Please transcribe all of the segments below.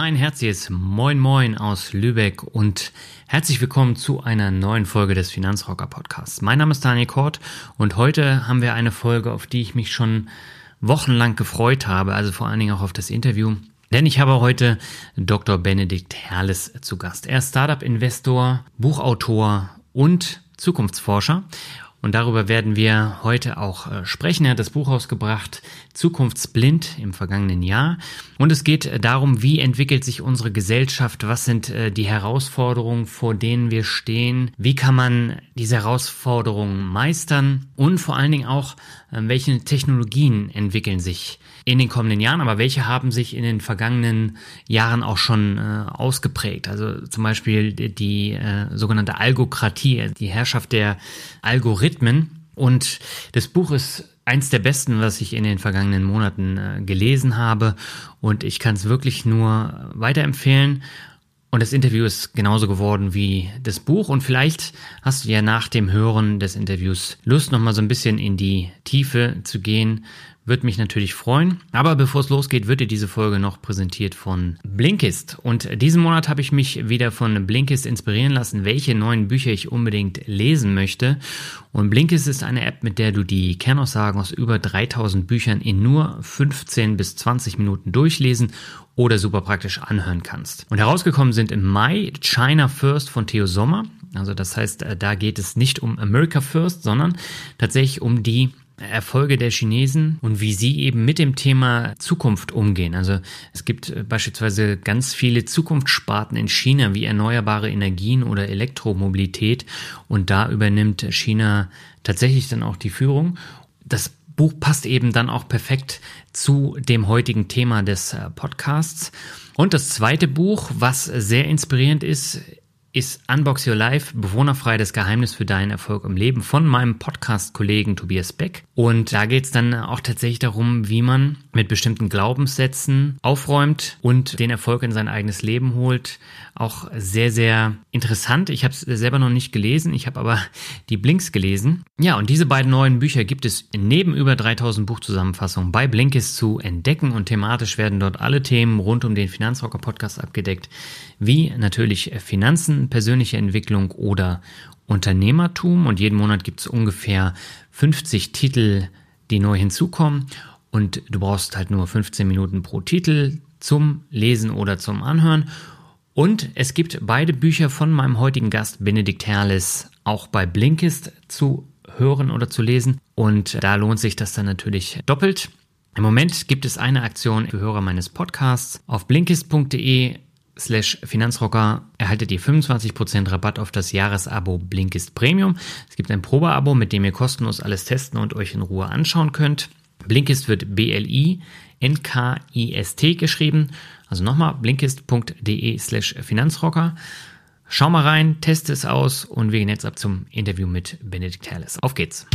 Ein herzliches Moin Moin aus Lübeck und herzlich willkommen zu einer neuen Folge des Finanzrocker Podcasts. Mein Name ist Daniel Kort und heute haben wir eine Folge, auf die ich mich schon wochenlang gefreut habe, also vor allen Dingen auch auf das Interview. Denn ich habe heute Dr. Benedikt Herles zu Gast. Er ist Startup-Investor, Buchautor und Zukunftsforscher. Und darüber werden wir heute auch äh, sprechen. Er hat das Buch ausgebracht, Zukunftsblind im vergangenen Jahr. Und es geht äh, darum, wie entwickelt sich unsere Gesellschaft, was sind äh, die Herausforderungen, vor denen wir stehen, wie kann man diese Herausforderungen meistern und vor allen Dingen auch, welche Technologien entwickeln sich in den kommenden Jahren, aber welche haben sich in den vergangenen Jahren auch schon äh, ausgeprägt. Also zum Beispiel die, die äh, sogenannte Algokratie, die Herrschaft der Algorithmen. Und das Buch ist eins der besten, was ich in den vergangenen Monaten äh, gelesen habe. Und ich kann es wirklich nur weiterempfehlen. Und das Interview ist genauso geworden wie das Buch. Und vielleicht hast du ja nach dem Hören des Interviews Lust, nochmal so ein bisschen in die Tiefe zu gehen, würde mich natürlich freuen. Aber bevor es losgeht, wird dir diese Folge noch präsentiert von Blinkist. Und diesen Monat habe ich mich wieder von Blinkist inspirieren lassen, welche neuen Bücher ich unbedingt lesen möchte. Und Blinkist ist eine App, mit der du die Kernaussagen aus über 3000 Büchern in nur 15 bis 20 Minuten durchlesen oder super praktisch anhören kannst. Und herausgekommen sind im Mai China First von Theo Sommer. Also das heißt, äh, da geht es nicht um America First, sondern tatsächlich um die Erfolge der Chinesen und wie sie eben mit dem Thema Zukunft umgehen. Also es gibt äh, beispielsweise ganz viele Zukunftssparten in China wie erneuerbare Energien oder Elektromobilität und da übernimmt China tatsächlich dann auch die Führung. Das Buch passt eben dann auch perfekt zu dem heutigen Thema des äh, Podcasts. Und das zweite Buch, was sehr inspirierend ist, ist Unbox Your Life, bewohnerfrei das Geheimnis für deinen Erfolg im Leben von meinem Podcast-Kollegen Tobias Beck. Und da geht es dann auch tatsächlich darum, wie man mit bestimmten Glaubenssätzen aufräumt und den Erfolg in sein eigenes Leben holt. Auch sehr, sehr interessant. Ich habe es selber noch nicht gelesen, ich habe aber die Blinks gelesen. Ja, und diese beiden neuen Bücher gibt es neben über 3000 Buchzusammenfassungen bei Blinkist zu entdecken und thematisch werden dort alle Themen rund um den Finanzrocker Podcast abgedeckt, wie natürlich Finanzen, persönliche Entwicklung oder Unternehmertum. Und jeden Monat gibt es ungefähr 50 Titel, die neu hinzukommen. Und du brauchst halt nur 15 Minuten pro Titel zum Lesen oder zum Anhören. Und es gibt beide Bücher von meinem heutigen Gast Benedikt Herles auch bei Blinkist zu hören oder zu lesen. Und da lohnt sich das dann natürlich doppelt. Im Moment gibt es eine Aktion für Hörer meines Podcasts. Auf blinkist.de slash Finanzrocker erhaltet ihr 25% Rabatt auf das Jahresabo Blinkist Premium. Es gibt ein Probeabo, mit dem ihr kostenlos alles testen und euch in Ruhe anschauen könnt. Blinkist wird B-L-I-N-K-I-S-T geschrieben. Also nochmal blinkist.de slash Finanzrocker. Schau mal rein, teste es aus und wir gehen jetzt ab zum Interview mit Benedikt Herles. Auf geht's!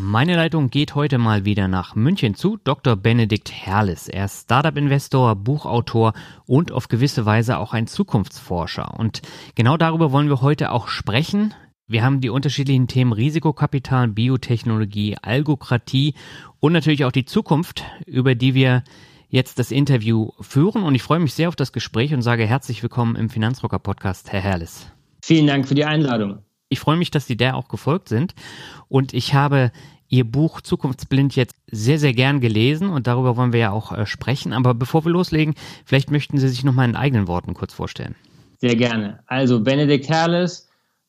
Meine Leitung geht heute mal wieder nach München zu Dr. Benedikt Herles. Er ist Startup-Investor, Buchautor und auf gewisse Weise auch ein Zukunftsforscher. Und genau darüber wollen wir heute auch sprechen. Wir haben die unterschiedlichen Themen Risikokapital, Biotechnologie, Algokratie und natürlich auch die Zukunft, über die wir jetzt das Interview führen. Und ich freue mich sehr auf das Gespräch und sage herzlich willkommen im Finanzrocker Podcast, Herr Herles. Vielen Dank für die Einladung. Ich freue mich, dass Sie der auch gefolgt sind. Und ich habe Ihr Buch Zukunftsblind jetzt sehr, sehr gern gelesen und darüber wollen wir ja auch äh, sprechen. Aber bevor wir loslegen, vielleicht möchten Sie sich noch mal in eigenen Worten kurz vorstellen. Sehr gerne. Also Benedikt Herles,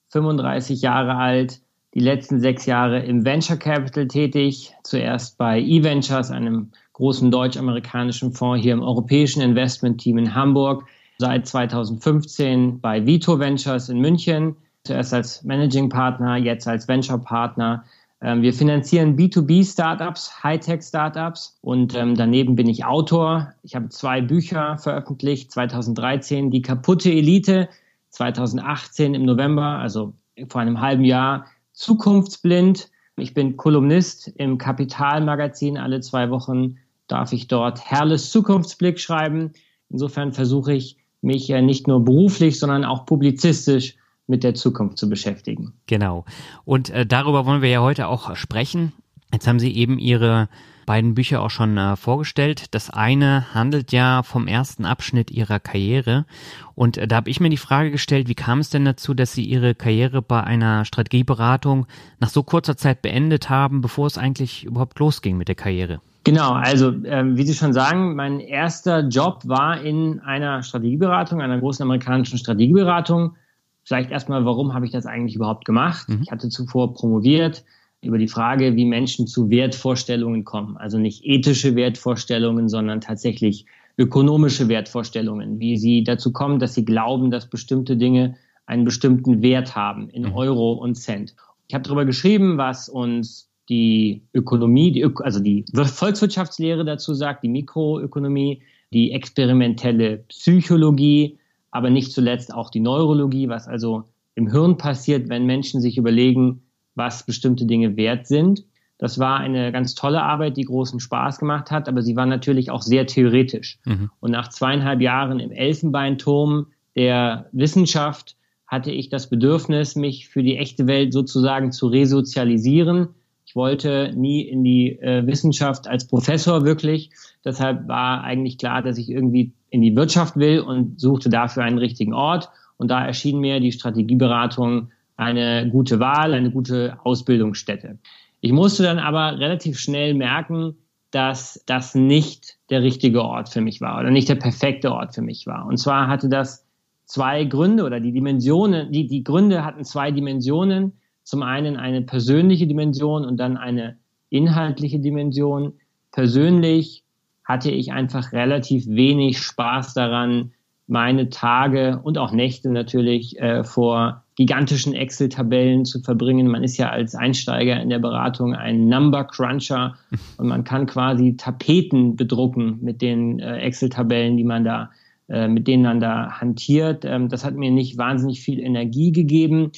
35 Jahre alt, die letzten sechs Jahre im Venture Capital tätig, zuerst bei eVentures, einem großen deutsch-amerikanischen Fonds hier im europäischen Investment-Team in Hamburg, seit 2015 bei Vito Ventures in München, zuerst als Managing Partner, jetzt als Venture Partner. Ähm, wir finanzieren B2B-Startups, Hightech-Startups und ähm, daneben bin ich Autor. Ich habe zwei Bücher veröffentlicht, 2013 Die kaputte Elite, 2018 im November, also vor einem halben Jahr zukunftsblind. Ich bin Kolumnist im Kapitalmagazin. Alle zwei Wochen darf ich dort Herrles Zukunftsblick schreiben. Insofern versuche ich, mich nicht nur beruflich, sondern auch publizistisch mit der Zukunft zu beschäftigen. Genau. Und äh, darüber wollen wir ja heute auch sprechen. Jetzt haben Sie eben Ihre beiden Bücher auch schon äh, vorgestellt. Das eine handelt ja vom ersten Abschnitt ihrer Karriere. Und äh, da habe ich mir die Frage gestellt, wie kam es denn dazu, dass Sie Ihre Karriere bei einer Strategieberatung nach so kurzer Zeit beendet haben, bevor es eigentlich überhaupt losging mit der Karriere? Genau, also ähm, wie Sie schon sagen, mein erster Job war in einer Strategieberatung, einer großen amerikanischen Strategieberatung. Vielleicht erstmal, warum habe ich das eigentlich überhaupt gemacht? Mhm. Ich hatte zuvor promoviert, über die Frage, wie Menschen zu Wertvorstellungen kommen. Also nicht ethische Wertvorstellungen, sondern tatsächlich ökonomische Wertvorstellungen, wie sie dazu kommen, dass sie glauben, dass bestimmte Dinge einen bestimmten Wert haben in mhm. Euro und Cent. Ich habe darüber geschrieben, was uns die Ökonomie, die, also die Volkswirtschaftslehre dazu sagt, die Mikroökonomie, die experimentelle Psychologie, aber nicht zuletzt auch die Neurologie, was also im Hirn passiert, wenn Menschen sich überlegen, was bestimmte Dinge wert sind. Das war eine ganz tolle Arbeit, die großen Spaß gemacht hat, aber sie war natürlich auch sehr theoretisch. Mhm. Und nach zweieinhalb Jahren im Elfenbeinturm der Wissenschaft hatte ich das Bedürfnis, mich für die echte Welt sozusagen zu resozialisieren. Ich wollte nie in die äh, Wissenschaft als Professor wirklich. Deshalb war eigentlich klar, dass ich irgendwie in die Wirtschaft will und suchte dafür einen richtigen Ort. Und da erschien mir die Strategieberatung eine gute Wahl, eine gute Ausbildungsstätte. Ich musste dann aber relativ schnell merken, dass das nicht der richtige Ort für mich war oder nicht der perfekte Ort für mich war. Und zwar hatte das zwei Gründe oder die Dimensionen, die, die Gründe hatten zwei Dimensionen. Zum einen eine persönliche Dimension und dann eine inhaltliche Dimension. Persönlich hatte ich einfach relativ wenig Spaß daran, meine Tage und auch Nächte natürlich äh, vor gigantischen Excel-Tabellen zu verbringen. Man ist ja als Einsteiger in der Beratung ein Number Cruncher und man kann quasi Tapeten bedrucken mit den äh, Excel-Tabellen, die man da, äh, mit denen man da hantiert. Ähm, das hat mir nicht wahnsinnig viel Energie gegeben.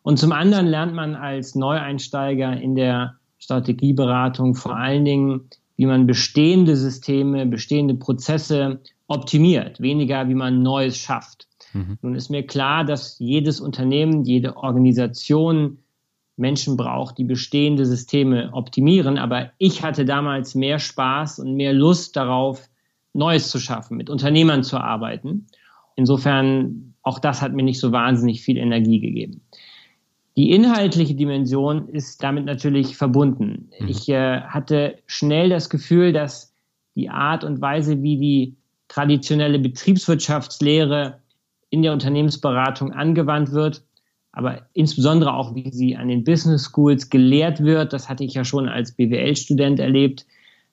Und zum anderen lernt man als Neueinsteiger in der Strategieberatung vor allen Dingen, wie man bestehende Systeme, bestehende Prozesse optimiert, weniger wie man Neues schafft. Mhm. Nun ist mir klar, dass jedes Unternehmen, jede Organisation Menschen braucht, die bestehende Systeme optimieren. Aber ich hatte damals mehr Spaß und mehr Lust darauf, Neues zu schaffen, mit Unternehmern zu arbeiten. Insofern, auch das hat mir nicht so wahnsinnig viel Energie gegeben. Die inhaltliche Dimension ist damit natürlich verbunden. Mhm. Ich äh, hatte schnell das Gefühl, dass die Art und Weise, wie die traditionelle Betriebswirtschaftslehre in der Unternehmensberatung angewandt wird, aber insbesondere auch, wie sie an den Business Schools gelehrt wird, das hatte ich ja schon als BWL-Student erlebt,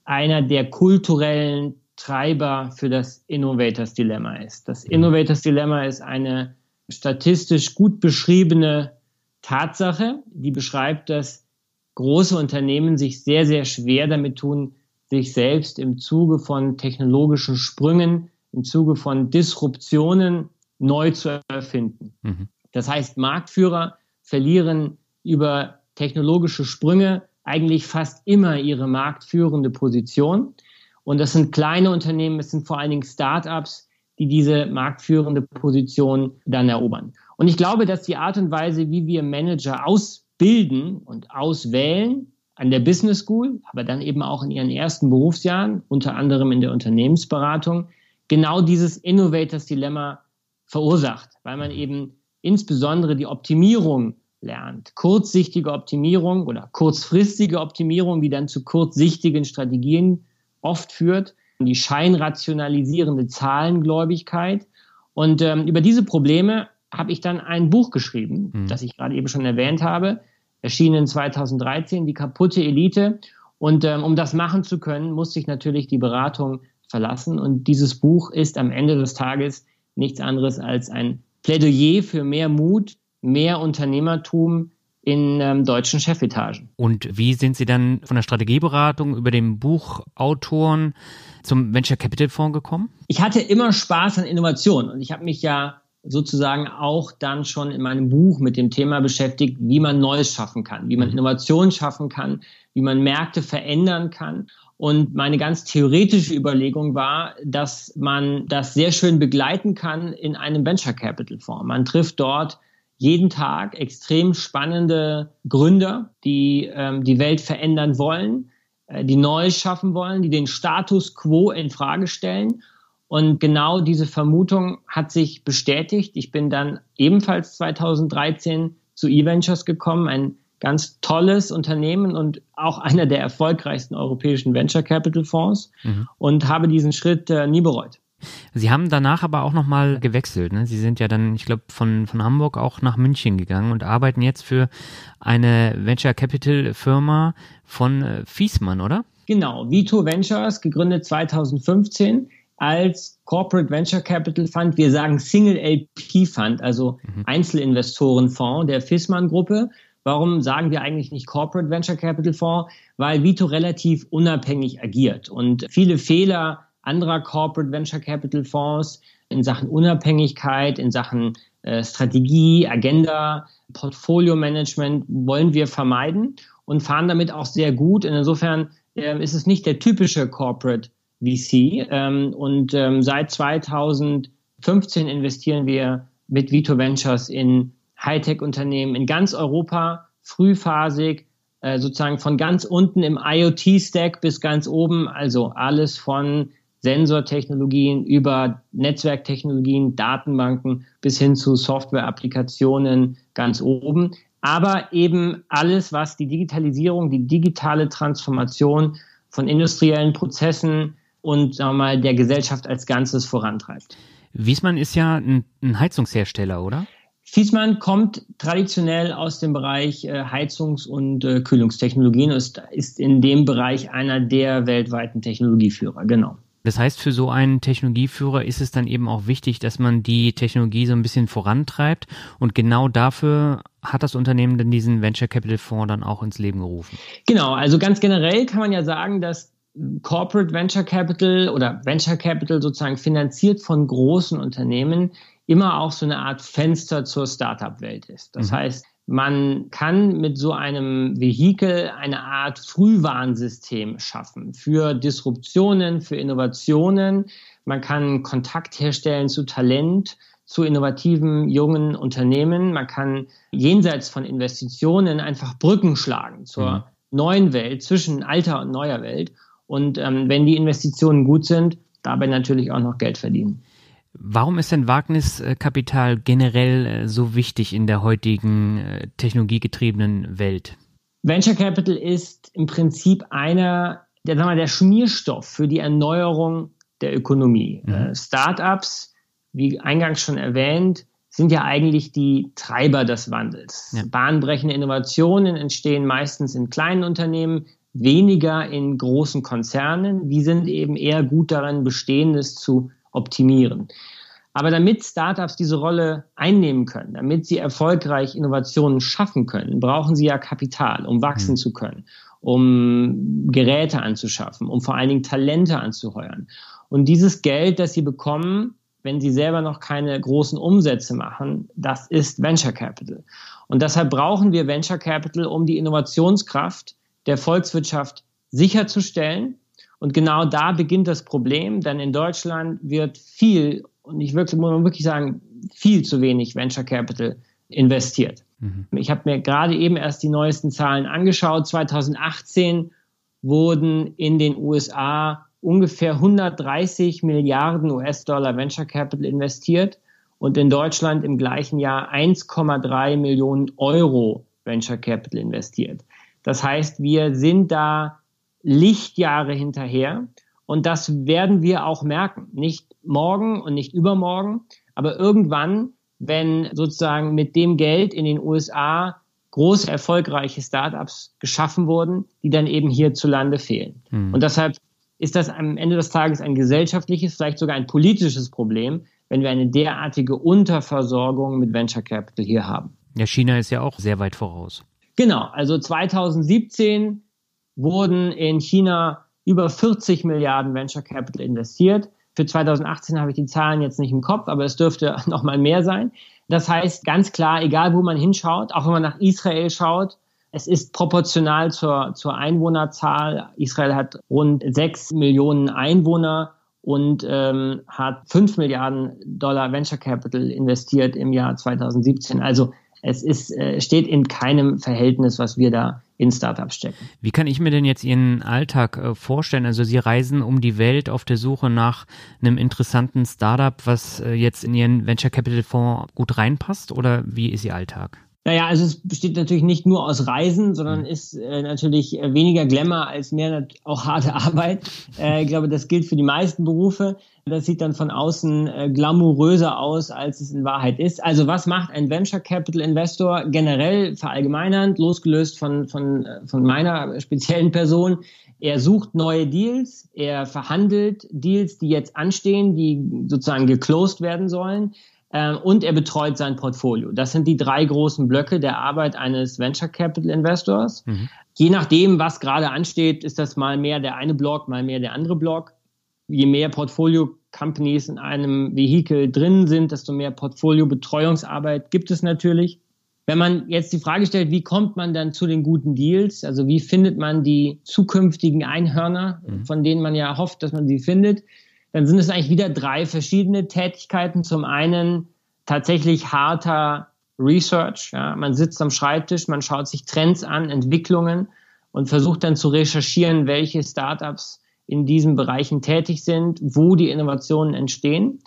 einer der kulturellen Treiber für das Innovators Dilemma ist. Das Innovators Dilemma ist eine statistisch gut beschriebene Tatsache, die beschreibt, dass große Unternehmen sich sehr, sehr schwer damit tun, sich selbst im Zuge von technologischen Sprüngen, im Zuge von Disruptionen neu zu erfinden. Mhm. Das heißt, Marktführer verlieren über technologische Sprünge eigentlich fast immer ihre marktführende Position. Und das sind kleine Unternehmen, es sind vor allen Dingen Start-ups, die diese marktführende Position dann erobern. Und ich glaube, dass die Art und Weise, wie wir Manager ausbilden und auswählen, an der Business School, aber dann eben auch in ihren ersten Berufsjahren, unter anderem in der Unternehmensberatung, genau dieses Innovators Dilemma verursacht, weil man eben insbesondere die Optimierung lernt. Kurzsichtige Optimierung oder kurzfristige Optimierung, die dann zu kurzsichtigen Strategien oft führt, die scheinrationalisierende Zahlengläubigkeit. Und ähm, über diese Probleme habe ich dann ein Buch geschrieben, mhm. das ich gerade eben schon erwähnt habe, erschienen 2013, die kaputte Elite. Und ähm, um das machen zu können, musste ich natürlich die Beratung verlassen. Und dieses Buch ist am Ende des Tages nichts anderes als ein Plädoyer für mehr Mut, mehr Unternehmertum in ähm, deutschen Chefetagen. Und wie sind Sie dann von der Strategieberatung über den Buchautoren zum Venture Capital Fonds gekommen? Ich hatte immer Spaß an Innovation und ich habe mich ja sozusagen auch dann schon in meinem Buch mit dem Thema beschäftigt, wie man Neues schaffen kann, wie man mhm. Innovation schaffen kann, wie man Märkte verändern kann. Und meine ganz theoretische Überlegung war, dass man das sehr schön begleiten kann in einem Venture Capital Fonds. Man trifft dort jeden Tag extrem spannende Gründer, die ähm, die Welt verändern wollen, äh, die Neues schaffen wollen, die den Status quo in Frage stellen. Und genau diese Vermutung hat sich bestätigt. Ich bin dann ebenfalls 2013 zu eVentures gekommen, ein ganz tolles Unternehmen und auch einer der erfolgreichsten europäischen Venture Capital Fonds mhm. und habe diesen Schritt äh, nie bereut. Sie haben danach aber auch nochmal gewechselt. Ne? Sie sind ja dann, ich glaube, von, von Hamburg auch nach München gegangen und arbeiten jetzt für eine Venture Capital Firma von äh, Fiesmann, oder? Genau, Vito Ventures, gegründet 2015 als Corporate Venture Capital Fund. Wir sagen Single LP Fund, also mhm. Einzelinvestorenfonds der Fissmann Gruppe. Warum sagen wir eigentlich nicht Corporate Venture Capital Fonds? Weil Vito relativ unabhängig agiert und viele Fehler anderer Corporate Venture Capital Fonds in Sachen Unabhängigkeit, in Sachen äh, Strategie, Agenda, Portfolio Management wollen wir vermeiden und fahren damit auch sehr gut. Insofern äh, ist es nicht der typische Corporate VC. Ähm, und ähm, seit 2015 investieren wir mit Vito Ventures in Hightech-Unternehmen in ganz Europa, frühphasig, äh, sozusagen von ganz unten im IoT-Stack bis ganz oben, also alles von Sensortechnologien über Netzwerktechnologien, Datenbanken bis hin zu Software-Applikationen ganz oben. Aber eben alles, was die Digitalisierung, die digitale Transformation von industriellen Prozessen und sagen wir mal, der Gesellschaft als Ganzes vorantreibt. Wiesmann ist ja ein, ein Heizungshersteller, oder? Fiesmann kommt traditionell aus dem Bereich äh, Heizungs- und äh, Kühlungstechnologien und ist, ist in dem Bereich einer der weltweiten Technologieführer, genau. Das heißt, für so einen Technologieführer ist es dann eben auch wichtig, dass man die Technologie so ein bisschen vorantreibt. Und genau dafür hat das Unternehmen dann diesen Venture Capital Fonds dann auch ins Leben gerufen. Genau, also ganz generell kann man ja sagen, dass Corporate Venture Capital oder Venture Capital sozusagen finanziert von großen Unternehmen immer auch so eine Art Fenster zur Startup-Welt ist. Das mhm. heißt, man kann mit so einem Vehikel eine Art Frühwarnsystem schaffen für Disruptionen, für Innovationen. Man kann Kontakt herstellen zu Talent, zu innovativen jungen Unternehmen. Man kann jenseits von Investitionen einfach Brücken schlagen zur mhm. neuen Welt, zwischen alter und neuer Welt. Und ähm, wenn die Investitionen gut sind, dabei natürlich auch noch Geld verdienen. Warum ist denn Wagniskapital generell äh, so wichtig in der heutigen äh, technologiegetriebenen Welt? Venture Capital ist im Prinzip einer, der, sagen wir, der Schmierstoff für die Erneuerung der Ökonomie. Mhm. Äh, Startups, wie eingangs schon erwähnt, sind ja eigentlich die Treiber des Wandels. Ja. Bahnbrechende Innovationen entstehen meistens in kleinen Unternehmen, weniger in großen Konzernen. Die sind eben eher gut darin, Bestehendes zu optimieren. Aber damit Startups diese Rolle einnehmen können, damit sie erfolgreich Innovationen schaffen können, brauchen sie ja Kapital, um wachsen mhm. zu können, um Geräte anzuschaffen, um vor allen Dingen Talente anzuheuern. Und dieses Geld, das sie bekommen, wenn sie selber noch keine großen Umsätze machen, das ist Venture Capital. Und deshalb brauchen wir Venture Capital, um die Innovationskraft der Volkswirtschaft sicherzustellen und genau da beginnt das Problem, denn in Deutschland wird viel, und ich wirklich, muss man wirklich sagen, viel zu wenig Venture Capital investiert. Mhm. Ich habe mir gerade eben erst die neuesten Zahlen angeschaut. 2018 wurden in den USA ungefähr 130 Milliarden US-Dollar Venture Capital investiert und in Deutschland im gleichen Jahr 1,3 Millionen Euro Venture Capital investiert. Das heißt, wir sind da Lichtjahre hinterher und das werden wir auch merken. Nicht morgen und nicht übermorgen, aber irgendwann, wenn sozusagen mit dem Geld in den USA große erfolgreiche Startups geschaffen wurden, die dann eben hierzulande fehlen. Mhm. Und deshalb ist das am Ende des Tages ein gesellschaftliches, vielleicht sogar ein politisches Problem, wenn wir eine derartige Unterversorgung mit Venture Capital hier haben. Ja, China ist ja auch sehr weit voraus. Genau, also 2017 wurden in China über 40 Milliarden Venture Capital investiert. Für 2018 habe ich die Zahlen jetzt nicht im Kopf, aber es dürfte noch mal mehr sein. Das heißt ganz klar, egal wo man hinschaut, auch wenn man nach Israel schaut, es ist proportional zur, zur Einwohnerzahl. Israel hat rund sechs Millionen Einwohner und ähm, hat fünf Milliarden Dollar Venture Capital investiert im Jahr 2017. Also es ist, äh, steht in keinem Verhältnis, was wir da in Startups stecken. Wie kann ich mir denn jetzt Ihren Alltag äh, vorstellen? Also Sie reisen um die Welt auf der Suche nach einem interessanten Startup, was äh, jetzt in Ihren Venture Capital Fonds gut reinpasst oder wie ist Ihr Alltag? Naja, also es besteht natürlich nicht nur aus Reisen, sondern mhm. ist äh, natürlich äh, weniger Glamour als mehr auch harte Arbeit. Äh, ich glaube, das gilt für die meisten Berufe. Das sieht dann von außen äh, glamouröser aus, als es in Wahrheit ist. Also was macht ein Venture Capital Investor generell verallgemeinernd, losgelöst von, von, äh, von meiner speziellen Person? Er sucht neue Deals, er verhandelt Deals, die jetzt anstehen, die sozusagen geclosed werden sollen und er betreut sein Portfolio. Das sind die drei großen Blöcke der Arbeit eines Venture Capital Investors. Mhm. Je nachdem, was gerade ansteht, ist das mal mehr der eine Block, mal mehr der andere Block. Je mehr Portfolio-Companies in einem Vehikel drin sind, desto mehr Portfolio-Betreuungsarbeit gibt es natürlich. Wenn man jetzt die Frage stellt, wie kommt man dann zu den guten Deals? Also wie findet man die zukünftigen Einhörner, mhm. von denen man ja hofft, dass man sie findet? Dann sind es eigentlich wieder drei verschiedene Tätigkeiten. Zum einen tatsächlich harter Research. Ja. Man sitzt am Schreibtisch, man schaut sich Trends an, Entwicklungen und versucht dann zu recherchieren, welche Startups in diesen Bereichen tätig sind, wo die Innovationen entstehen.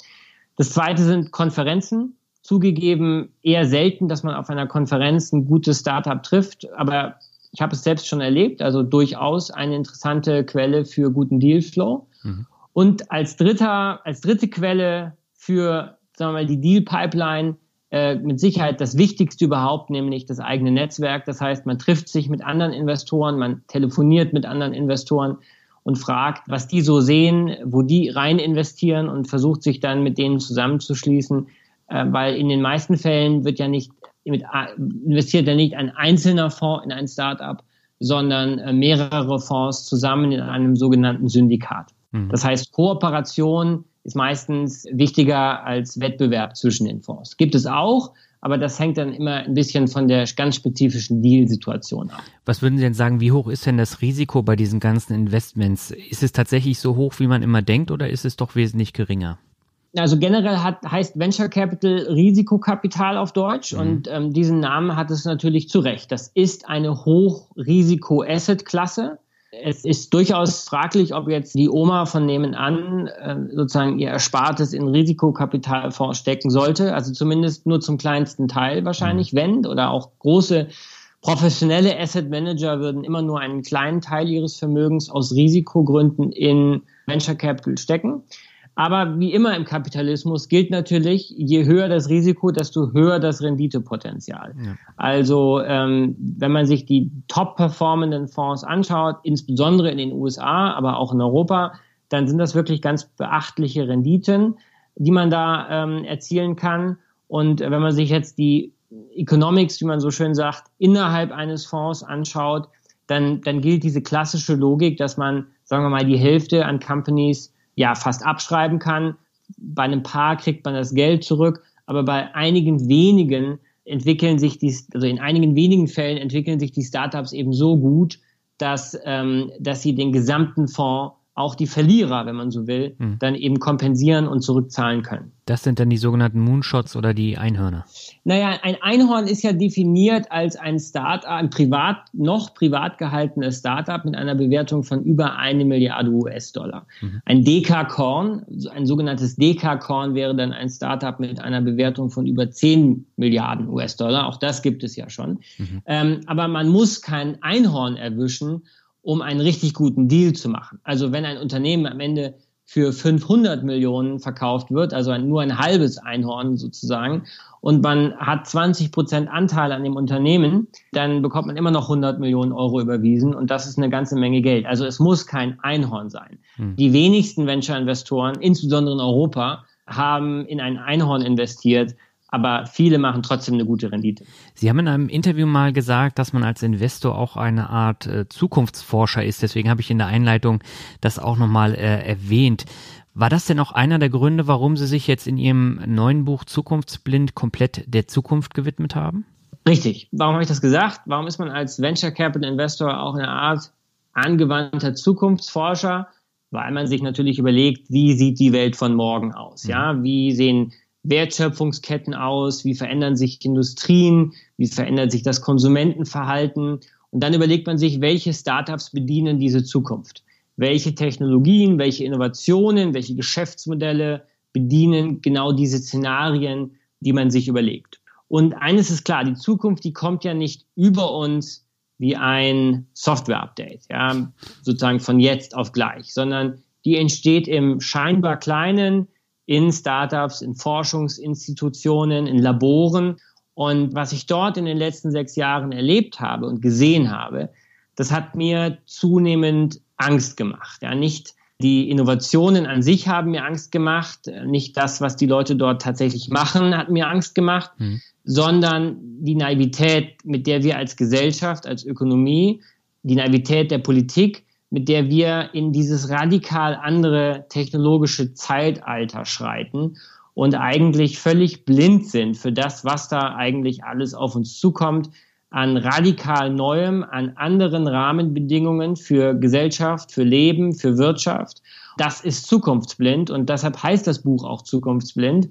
Das zweite sind Konferenzen. Zugegeben eher selten, dass man auf einer Konferenz ein gutes Startup trifft, aber ich habe es selbst schon erlebt, also durchaus eine interessante Quelle für guten Dealflow. Mhm. Und als dritter, als dritte Quelle für, sagen wir mal, die Deal Pipeline äh, mit Sicherheit das Wichtigste überhaupt, nämlich das eigene Netzwerk. Das heißt, man trifft sich mit anderen Investoren, man telefoniert mit anderen Investoren und fragt, was die so sehen, wo die rein investieren und versucht sich dann mit denen zusammenzuschließen, äh, weil in den meisten Fällen wird ja nicht mit, investiert ja nicht ein einzelner Fonds in ein Startup, sondern äh, mehrere Fonds zusammen in einem sogenannten Syndikat. Mhm. Das heißt, Kooperation ist meistens wichtiger als Wettbewerb zwischen den Fonds. Gibt es auch, aber das hängt dann immer ein bisschen von der ganz spezifischen Deal-Situation ab. Was würden Sie denn sagen, wie hoch ist denn das Risiko bei diesen ganzen Investments? Ist es tatsächlich so hoch, wie man immer denkt, oder ist es doch wesentlich geringer? Also generell hat, heißt Venture Capital Risikokapital auf Deutsch mhm. und ähm, diesen Namen hat es natürlich zu Recht. Das ist eine Hochrisiko-Asset-Klasse es ist durchaus fraglich, ob jetzt die Oma von nebenan äh, sozusagen ihr Erspartes in Risikokapitalfonds stecken sollte. Also zumindest nur zum kleinsten Teil wahrscheinlich, mhm. wenn oder auch große professionelle Asset Manager würden immer nur einen kleinen Teil ihres Vermögens aus Risikogründen in Venture Capital stecken. Aber wie immer im Kapitalismus gilt natürlich, je höher das Risiko, desto höher das Renditepotenzial. Ja. Also ähm, wenn man sich die top performenden Fonds anschaut, insbesondere in den USA, aber auch in Europa, dann sind das wirklich ganz beachtliche Renditen, die man da ähm, erzielen kann. Und wenn man sich jetzt die Economics, wie man so schön sagt, innerhalb eines Fonds anschaut, dann, dann gilt diese klassische Logik, dass man, sagen wir mal, die Hälfte an Companies ja fast abschreiben kann. Bei einem Paar kriegt man das Geld zurück, aber bei einigen wenigen entwickeln sich die, also in einigen wenigen Fällen entwickeln sich die Startups eben so gut, dass, ähm, dass sie den gesamten Fonds auch die Verlierer, wenn man so will, mhm. dann eben kompensieren und zurückzahlen können. Das sind dann die sogenannten Moonshots oder die Einhörner? Naja, ein Einhorn ist ja definiert als ein Startup, ein privat, noch privat gehaltenes Startup mit einer Bewertung von über eine Milliarde US-Dollar. Mhm. Ein Dekakorn, ein sogenanntes Dekakorn wäre dann ein Startup mit einer Bewertung von über 10 Milliarden US-Dollar. Auch das gibt es ja schon. Mhm. Ähm, aber man muss kein Einhorn erwischen, um einen richtig guten Deal zu machen. Also wenn ein Unternehmen am Ende für 500 Millionen verkauft wird, also ein, nur ein halbes Einhorn sozusagen, und man hat 20 Prozent Anteil an dem Unternehmen, dann bekommt man immer noch 100 Millionen Euro überwiesen und das ist eine ganze Menge Geld. Also es muss kein Einhorn sein. Hm. Die wenigsten Venture-Investoren, insbesondere in Europa, haben in ein Einhorn investiert, aber viele machen trotzdem eine gute Rendite. Sie haben in einem Interview mal gesagt, dass man als Investor auch eine Art äh, Zukunftsforscher ist. Deswegen habe ich in der Einleitung das auch nochmal äh, erwähnt. War das denn auch einer der Gründe, warum Sie sich jetzt in Ihrem neuen Buch Zukunftsblind komplett der Zukunft gewidmet haben? Richtig. Warum habe ich das gesagt? Warum ist man als Venture Capital Investor auch eine Art angewandter Zukunftsforscher? Weil man sich natürlich überlegt, wie sieht die Welt von morgen aus? Ja, mhm. wie sehen Wertschöpfungsketten aus, wie verändern sich Industrien, wie verändert sich das Konsumentenverhalten. Und dann überlegt man sich, welche Startups bedienen diese Zukunft. Welche Technologien, welche Innovationen, welche Geschäftsmodelle bedienen genau diese Szenarien, die man sich überlegt. Und eines ist klar, die Zukunft, die kommt ja nicht über uns wie ein Software-Update, ja, sozusagen von jetzt auf gleich, sondern die entsteht im scheinbar kleinen, in Startups, in Forschungsinstitutionen, in Laboren. Und was ich dort in den letzten sechs Jahren erlebt habe und gesehen habe, das hat mir zunehmend Angst gemacht. Ja, nicht die Innovationen an sich haben mir Angst gemacht, nicht das, was die Leute dort tatsächlich machen, hat mir Angst gemacht, mhm. sondern die Naivität, mit der wir als Gesellschaft, als Ökonomie, die Naivität der Politik mit der wir in dieses radikal andere technologische Zeitalter schreiten und eigentlich völlig blind sind für das, was da eigentlich alles auf uns zukommt, an radikal Neuem, an anderen Rahmenbedingungen für Gesellschaft, für Leben, für Wirtschaft. Das ist zukunftsblind und deshalb heißt das Buch auch zukunftsblind,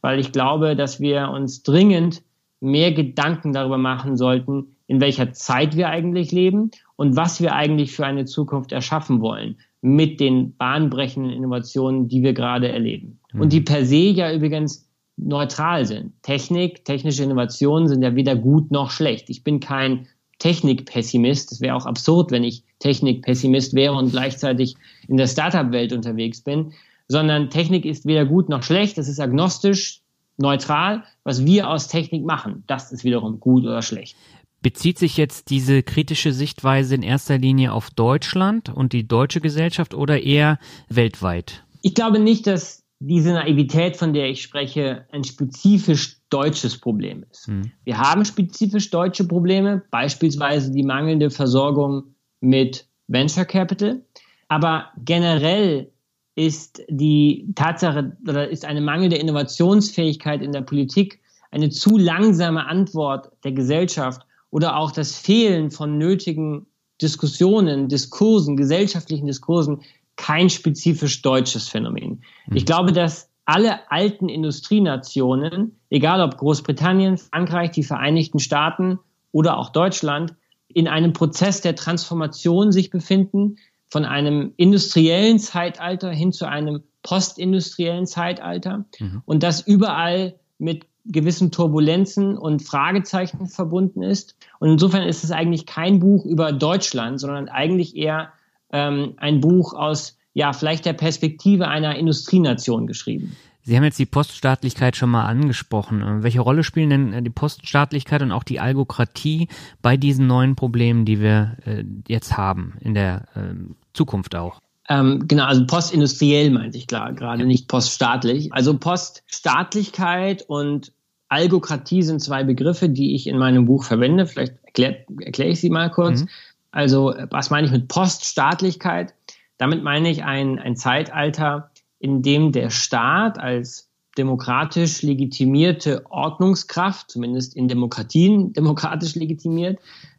weil ich glaube, dass wir uns dringend mehr Gedanken darüber machen sollten, in welcher Zeit wir eigentlich leben und was wir eigentlich für eine Zukunft erschaffen wollen mit den bahnbrechenden Innovationen, die wir gerade erleben. Mhm. Und die per se ja übrigens neutral sind. Technik, technische Innovationen sind ja weder gut noch schlecht. Ich bin kein Technikpessimist. Es wäre auch absurd, wenn ich Technikpessimist wäre und gleichzeitig in der Startup-Welt unterwegs bin, sondern Technik ist weder gut noch schlecht. Es ist agnostisch, neutral. Was wir aus Technik machen, das ist wiederum gut oder schlecht. Bezieht sich jetzt diese kritische Sichtweise in erster Linie auf Deutschland und die deutsche Gesellschaft oder eher weltweit? Ich glaube nicht, dass diese Naivität, von der ich spreche, ein spezifisch deutsches Problem ist. Hm. Wir haben spezifisch deutsche Probleme, beispielsweise die mangelnde Versorgung mit Venture Capital. Aber generell ist die Tatsache oder ist eine mangelnde Innovationsfähigkeit in der Politik eine zu langsame Antwort der Gesellschaft oder auch das Fehlen von nötigen Diskussionen, Diskursen, gesellschaftlichen Diskursen kein spezifisch deutsches Phänomen. Mhm. Ich glaube, dass alle alten Industrienationen, egal ob Großbritannien, Frankreich, die Vereinigten Staaten oder auch Deutschland, in einem Prozess der Transformation sich befinden, von einem industriellen Zeitalter hin zu einem postindustriellen Zeitalter mhm. und das überall mit gewissen Turbulenzen und Fragezeichen verbunden ist. Und insofern ist es eigentlich kein Buch über Deutschland, sondern eigentlich eher ähm, ein Buch aus, ja, vielleicht der Perspektive einer Industrienation geschrieben. Sie haben jetzt die Poststaatlichkeit schon mal angesprochen. Welche Rolle spielen denn äh, die Poststaatlichkeit und auch die Algokratie bei diesen neuen Problemen, die wir äh, jetzt haben, in der äh, Zukunft auch? Ähm, genau, also postindustriell meinte ich klar, gerade nicht poststaatlich. Also Poststaatlichkeit und Algokratie sind zwei Begriffe, die ich in meinem Buch verwende. Vielleicht erkläre erklär ich sie mal kurz. Mhm. Also, was meine ich mit Poststaatlichkeit? Damit meine ich ein, ein Zeitalter, in dem der Staat als demokratisch legitimierte Ordnungskraft, zumindest in Demokratien demokratisch legitimiert,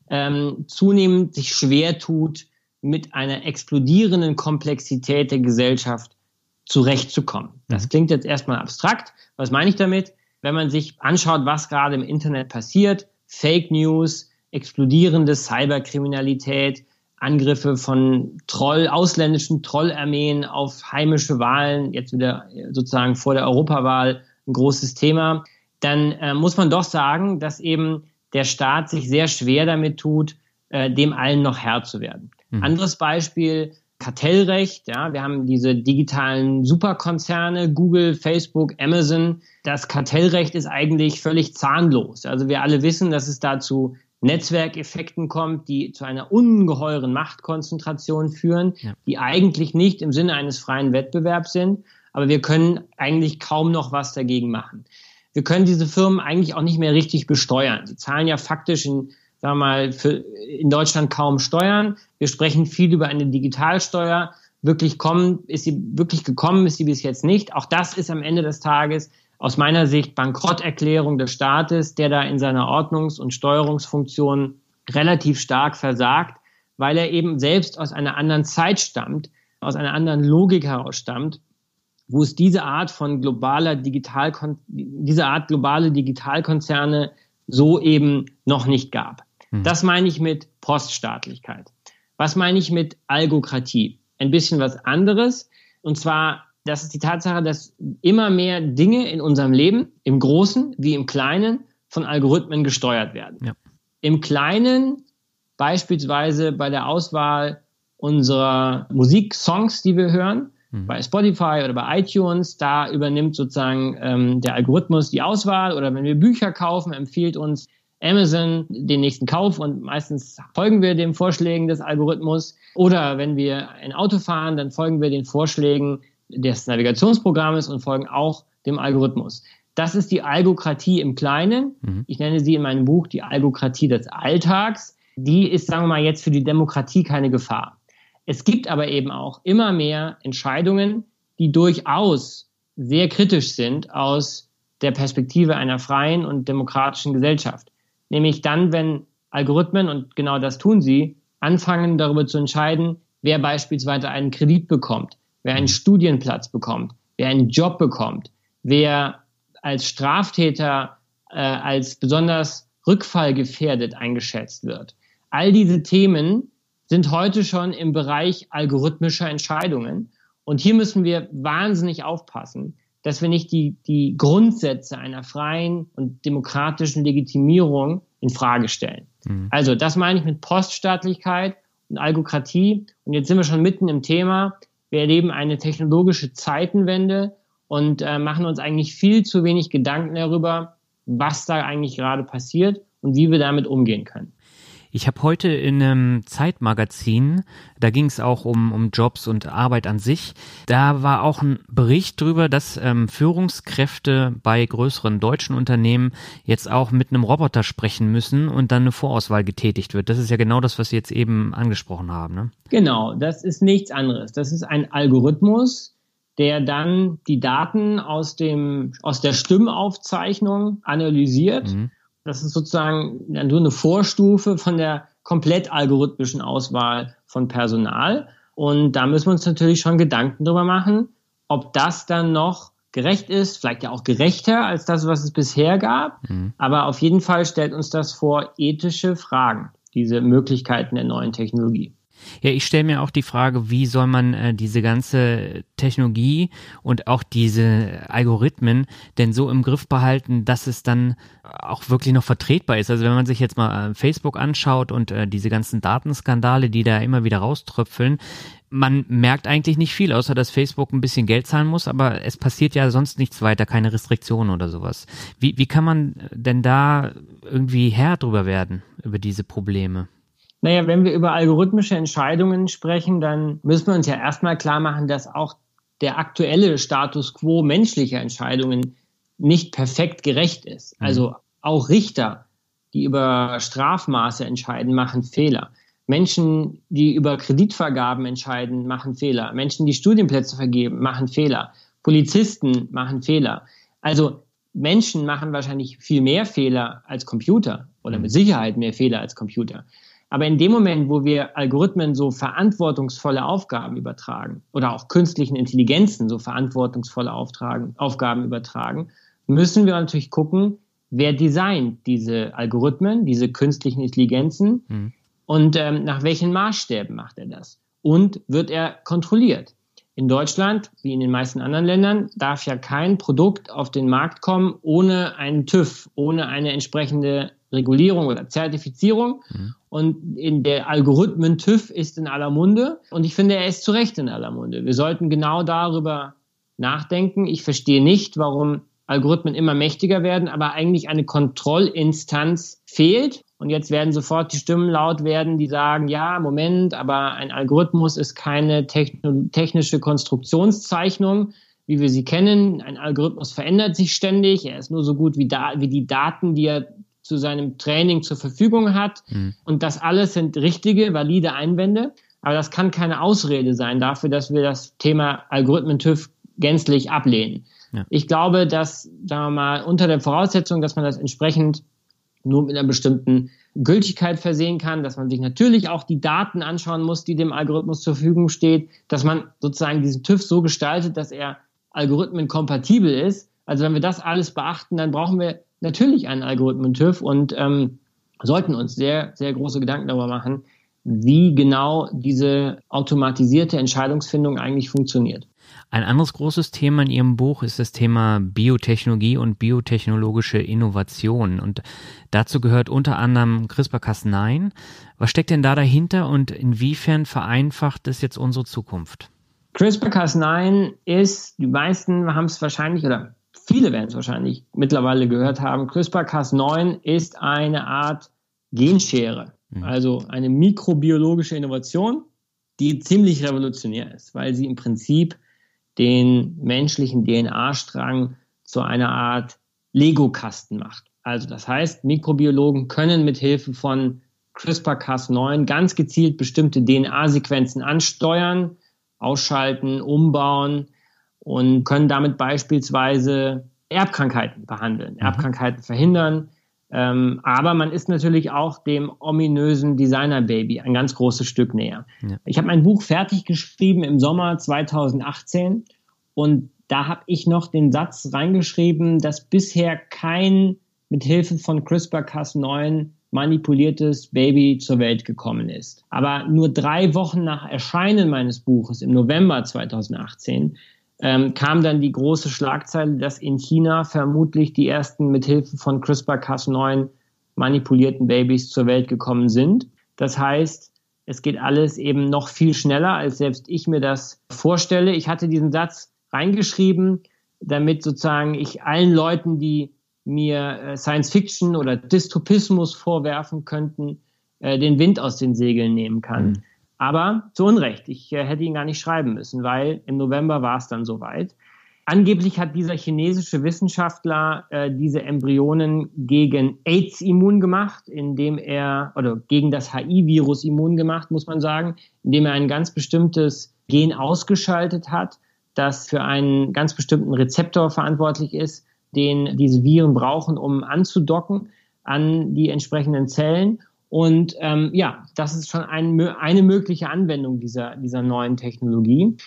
ähm, zunehmend sich schwer tut, mit einer explodierenden Komplexität der Gesellschaft zurechtzukommen. Das mhm. klingt jetzt erstmal abstrakt. Was meine ich damit? Wenn man sich anschaut, was gerade im Internet passiert, Fake News, explodierende Cyberkriminalität, Angriffe von Troll, ausländischen Trollarmeen auf heimische Wahlen, jetzt wieder sozusagen vor der Europawahl ein großes Thema, dann äh, muss man doch sagen, dass eben der Staat sich sehr schwer damit tut, äh, dem allen noch Herr zu werden. Mhm. Anderes Beispiel, Kartellrecht. Ja, wir haben diese digitalen Superkonzerne, Google, Facebook, Amazon. Das Kartellrecht ist eigentlich völlig zahnlos. Also wir alle wissen, dass es dazu Netzwerkeffekten kommt, die zu einer ungeheuren Machtkonzentration führen, ja. die eigentlich nicht im Sinne eines freien Wettbewerbs sind. Aber wir können eigentlich kaum noch was dagegen machen. Wir können diese Firmen eigentlich auch nicht mehr richtig besteuern. Sie zahlen ja faktisch in sagen wir mal, für, in Deutschland kaum Steuern. Wir sprechen viel über eine Digitalsteuer. Wirklich kommen, ist sie wirklich gekommen, ist sie bis jetzt nicht. Auch das ist am Ende des Tages aus meiner Sicht Bankrotterklärung des Staates, der da in seiner Ordnungs- und Steuerungsfunktion relativ stark versagt, weil er eben selbst aus einer anderen Zeit stammt, aus einer anderen Logik heraus stammt, wo es diese Art von globaler Digitalkon diese Art globale Digitalkonzerne so eben noch nicht gab. Hm. Das meine ich mit Poststaatlichkeit. Was meine ich mit Algokratie? Ein bisschen was anderes. Und zwar, das ist die Tatsache, dass immer mehr Dinge in unserem Leben, im Großen wie im Kleinen, von Algorithmen gesteuert werden. Ja. Im Kleinen beispielsweise bei der Auswahl unserer Musiksongs, die wir hören, mhm. bei Spotify oder bei iTunes, da übernimmt sozusagen ähm, der Algorithmus die Auswahl oder wenn wir Bücher kaufen, empfiehlt uns Amazon den nächsten Kauf und meistens folgen wir den Vorschlägen des Algorithmus. Oder wenn wir ein Auto fahren, dann folgen wir den Vorschlägen des Navigationsprogrammes und folgen auch dem Algorithmus. Das ist die Algokratie im Kleinen. Mhm. Ich nenne sie in meinem Buch die Algokratie des Alltags. Die ist, sagen wir mal, jetzt für die Demokratie keine Gefahr. Es gibt aber eben auch immer mehr Entscheidungen, die durchaus sehr kritisch sind aus der Perspektive einer freien und demokratischen Gesellschaft nämlich dann, wenn Algorithmen, und genau das tun sie, anfangen darüber zu entscheiden, wer beispielsweise einen Kredit bekommt, wer einen Studienplatz bekommt, wer einen Job bekommt, wer als Straftäter äh, als besonders rückfallgefährdet eingeschätzt wird. All diese Themen sind heute schon im Bereich algorithmischer Entscheidungen. Und hier müssen wir wahnsinnig aufpassen, dass wir nicht die, die Grundsätze einer freien und demokratischen Legitimierung in Frage stellen. Mhm. Also das meine ich mit Poststaatlichkeit und Algokratie. Und jetzt sind wir schon mitten im Thema. Wir erleben eine technologische Zeitenwende und äh, machen uns eigentlich viel zu wenig Gedanken darüber, was da eigentlich gerade passiert und wie wir damit umgehen können. Ich habe heute in einem Zeitmagazin, da ging es auch um, um Jobs und Arbeit an sich, da war auch ein Bericht darüber, dass ähm, Führungskräfte bei größeren deutschen Unternehmen jetzt auch mit einem Roboter sprechen müssen und dann eine Vorauswahl getätigt wird. Das ist ja genau das, was Sie jetzt eben angesprochen haben. Ne? Genau, das ist nichts anderes. Das ist ein Algorithmus, der dann die Daten aus, dem, aus der Stimmaufzeichnung analysiert. Mhm das ist sozusagen nur eine Vorstufe von der komplett algorithmischen Auswahl von Personal. Und da müssen wir uns natürlich schon Gedanken darüber machen, ob das dann noch gerecht ist, vielleicht ja auch gerechter als das, was es bisher gab. Mhm. Aber auf jeden Fall stellt uns das vor ethische Fragen, diese Möglichkeiten der neuen Technologie. Ja, ich stelle mir auch die Frage, wie soll man äh, diese ganze Technologie und auch diese Algorithmen denn so im Griff behalten, dass es dann auch wirklich noch vertretbar ist. Also wenn man sich jetzt mal äh, Facebook anschaut und äh, diese ganzen Datenskandale, die da immer wieder rauströpfeln, man merkt eigentlich nicht viel, außer dass Facebook ein bisschen Geld zahlen muss, aber es passiert ja sonst nichts weiter, keine Restriktionen oder sowas. Wie, wie kann man denn da irgendwie Herr drüber werden, über diese Probleme? Naja, wenn wir über algorithmische Entscheidungen sprechen, dann müssen wir uns ja erstmal klar machen, dass auch der aktuelle Status quo menschlicher Entscheidungen nicht perfekt gerecht ist. Mhm. Also auch Richter, die über Strafmaße entscheiden, machen Fehler. Menschen, die über Kreditvergaben entscheiden, machen Fehler. Menschen, die Studienplätze vergeben, machen Fehler. Polizisten machen Fehler. Also Menschen machen wahrscheinlich viel mehr Fehler als Computer oder mhm. mit Sicherheit mehr Fehler als Computer. Aber in dem Moment, wo wir Algorithmen so verantwortungsvolle Aufgaben übertragen oder auch künstlichen Intelligenzen so verantwortungsvolle Auftragen, Aufgaben übertragen, müssen wir natürlich gucken, wer designt diese Algorithmen, diese künstlichen Intelligenzen mhm. und ähm, nach welchen Maßstäben macht er das? Und wird er kontrolliert? In Deutschland, wie in den meisten anderen Ländern, darf ja kein Produkt auf den Markt kommen ohne einen TÜV, ohne eine entsprechende Regulierung oder Zertifizierung. Mhm. Und in der Algorithmen TÜV ist in aller Munde. Und ich finde, er ist zu Recht in aller Munde. Wir sollten genau darüber nachdenken. Ich verstehe nicht, warum Algorithmen immer mächtiger werden, aber eigentlich eine Kontrollinstanz fehlt. Und jetzt werden sofort die Stimmen laut werden, die sagen, ja, Moment, aber ein Algorithmus ist keine technische Konstruktionszeichnung, wie wir sie kennen. Ein Algorithmus verändert sich ständig. Er ist nur so gut wie, da, wie die Daten, die er zu seinem Training zur Verfügung hat. Mhm. Und das alles sind richtige, valide Einwände. Aber das kann keine Ausrede sein dafür, dass wir das Thema Algorithmen-TÜV gänzlich ablehnen. Ja. Ich glaube, dass, sagen wir mal, unter der Voraussetzung, dass man das entsprechend nur mit einer bestimmten Gültigkeit versehen kann, dass man sich natürlich auch die Daten anschauen muss, die dem Algorithmus zur Verfügung steht, dass man sozusagen diesen TÜV so gestaltet, dass er algorithmenkompatibel ist. Also wenn wir das alles beachten, dann brauchen wir natürlich einen Algorithmen-TÜV und ähm, sollten uns sehr, sehr große Gedanken darüber machen, wie genau diese automatisierte Entscheidungsfindung eigentlich funktioniert. Ein anderes großes Thema in Ihrem Buch ist das Thema Biotechnologie und biotechnologische Innovation. Und dazu gehört unter anderem CRISPR-Cas9. Was steckt denn da dahinter und inwiefern vereinfacht es jetzt unsere Zukunft? CRISPR-Cas9 ist, die meisten haben es wahrscheinlich oder viele werden es wahrscheinlich mittlerweile gehört haben, CRISPR-Cas9 ist eine Art Genschere, mhm. also eine mikrobiologische Innovation, die ziemlich revolutionär ist, weil sie im Prinzip den menschlichen DNA-Strang zu einer Art Lego-Kasten macht. Also das heißt, Mikrobiologen können mit Hilfe von CRISPR-Cas9 ganz gezielt bestimmte DNA-Sequenzen ansteuern, ausschalten, umbauen und können damit beispielsweise Erbkrankheiten behandeln, mhm. Erbkrankheiten verhindern. Ähm, aber man ist natürlich auch dem ominösen Designer-Baby ein ganz großes Stück näher. Ja. Ich habe mein Buch fertig geschrieben im Sommer 2018 und da habe ich noch den Satz reingeschrieben, dass bisher kein mit Hilfe von CRISPR-Cas9 manipuliertes Baby zur Welt gekommen ist. Aber nur drei Wochen nach Erscheinen meines Buches im November 2018 ähm, kam dann die große Schlagzeile, dass in China vermutlich die ersten mit Hilfe von CRISPR-Cas9 manipulierten Babys zur Welt gekommen sind. Das heißt, es geht alles eben noch viel schneller, als selbst ich mir das vorstelle. Ich hatte diesen Satz reingeschrieben, damit sozusagen ich allen Leuten, die mir äh, Science Fiction oder Dystopismus vorwerfen könnten, äh, den Wind aus den Segeln nehmen kann. Aber zu Unrecht, ich äh, hätte ihn gar nicht schreiben müssen, weil im November war es dann soweit. Angeblich hat dieser chinesische Wissenschaftler äh, diese Embryonen gegen AIDS immun gemacht, indem er, oder gegen das HIV-Virus immun gemacht, muss man sagen, indem er ein ganz bestimmtes Gen ausgeschaltet hat, das für einen ganz bestimmten Rezeptor verantwortlich ist, den diese Viren brauchen, um anzudocken an die entsprechenden Zellen. Und ähm, ja, das ist schon ein, eine mögliche Anwendung dieser, dieser neuen Technologie.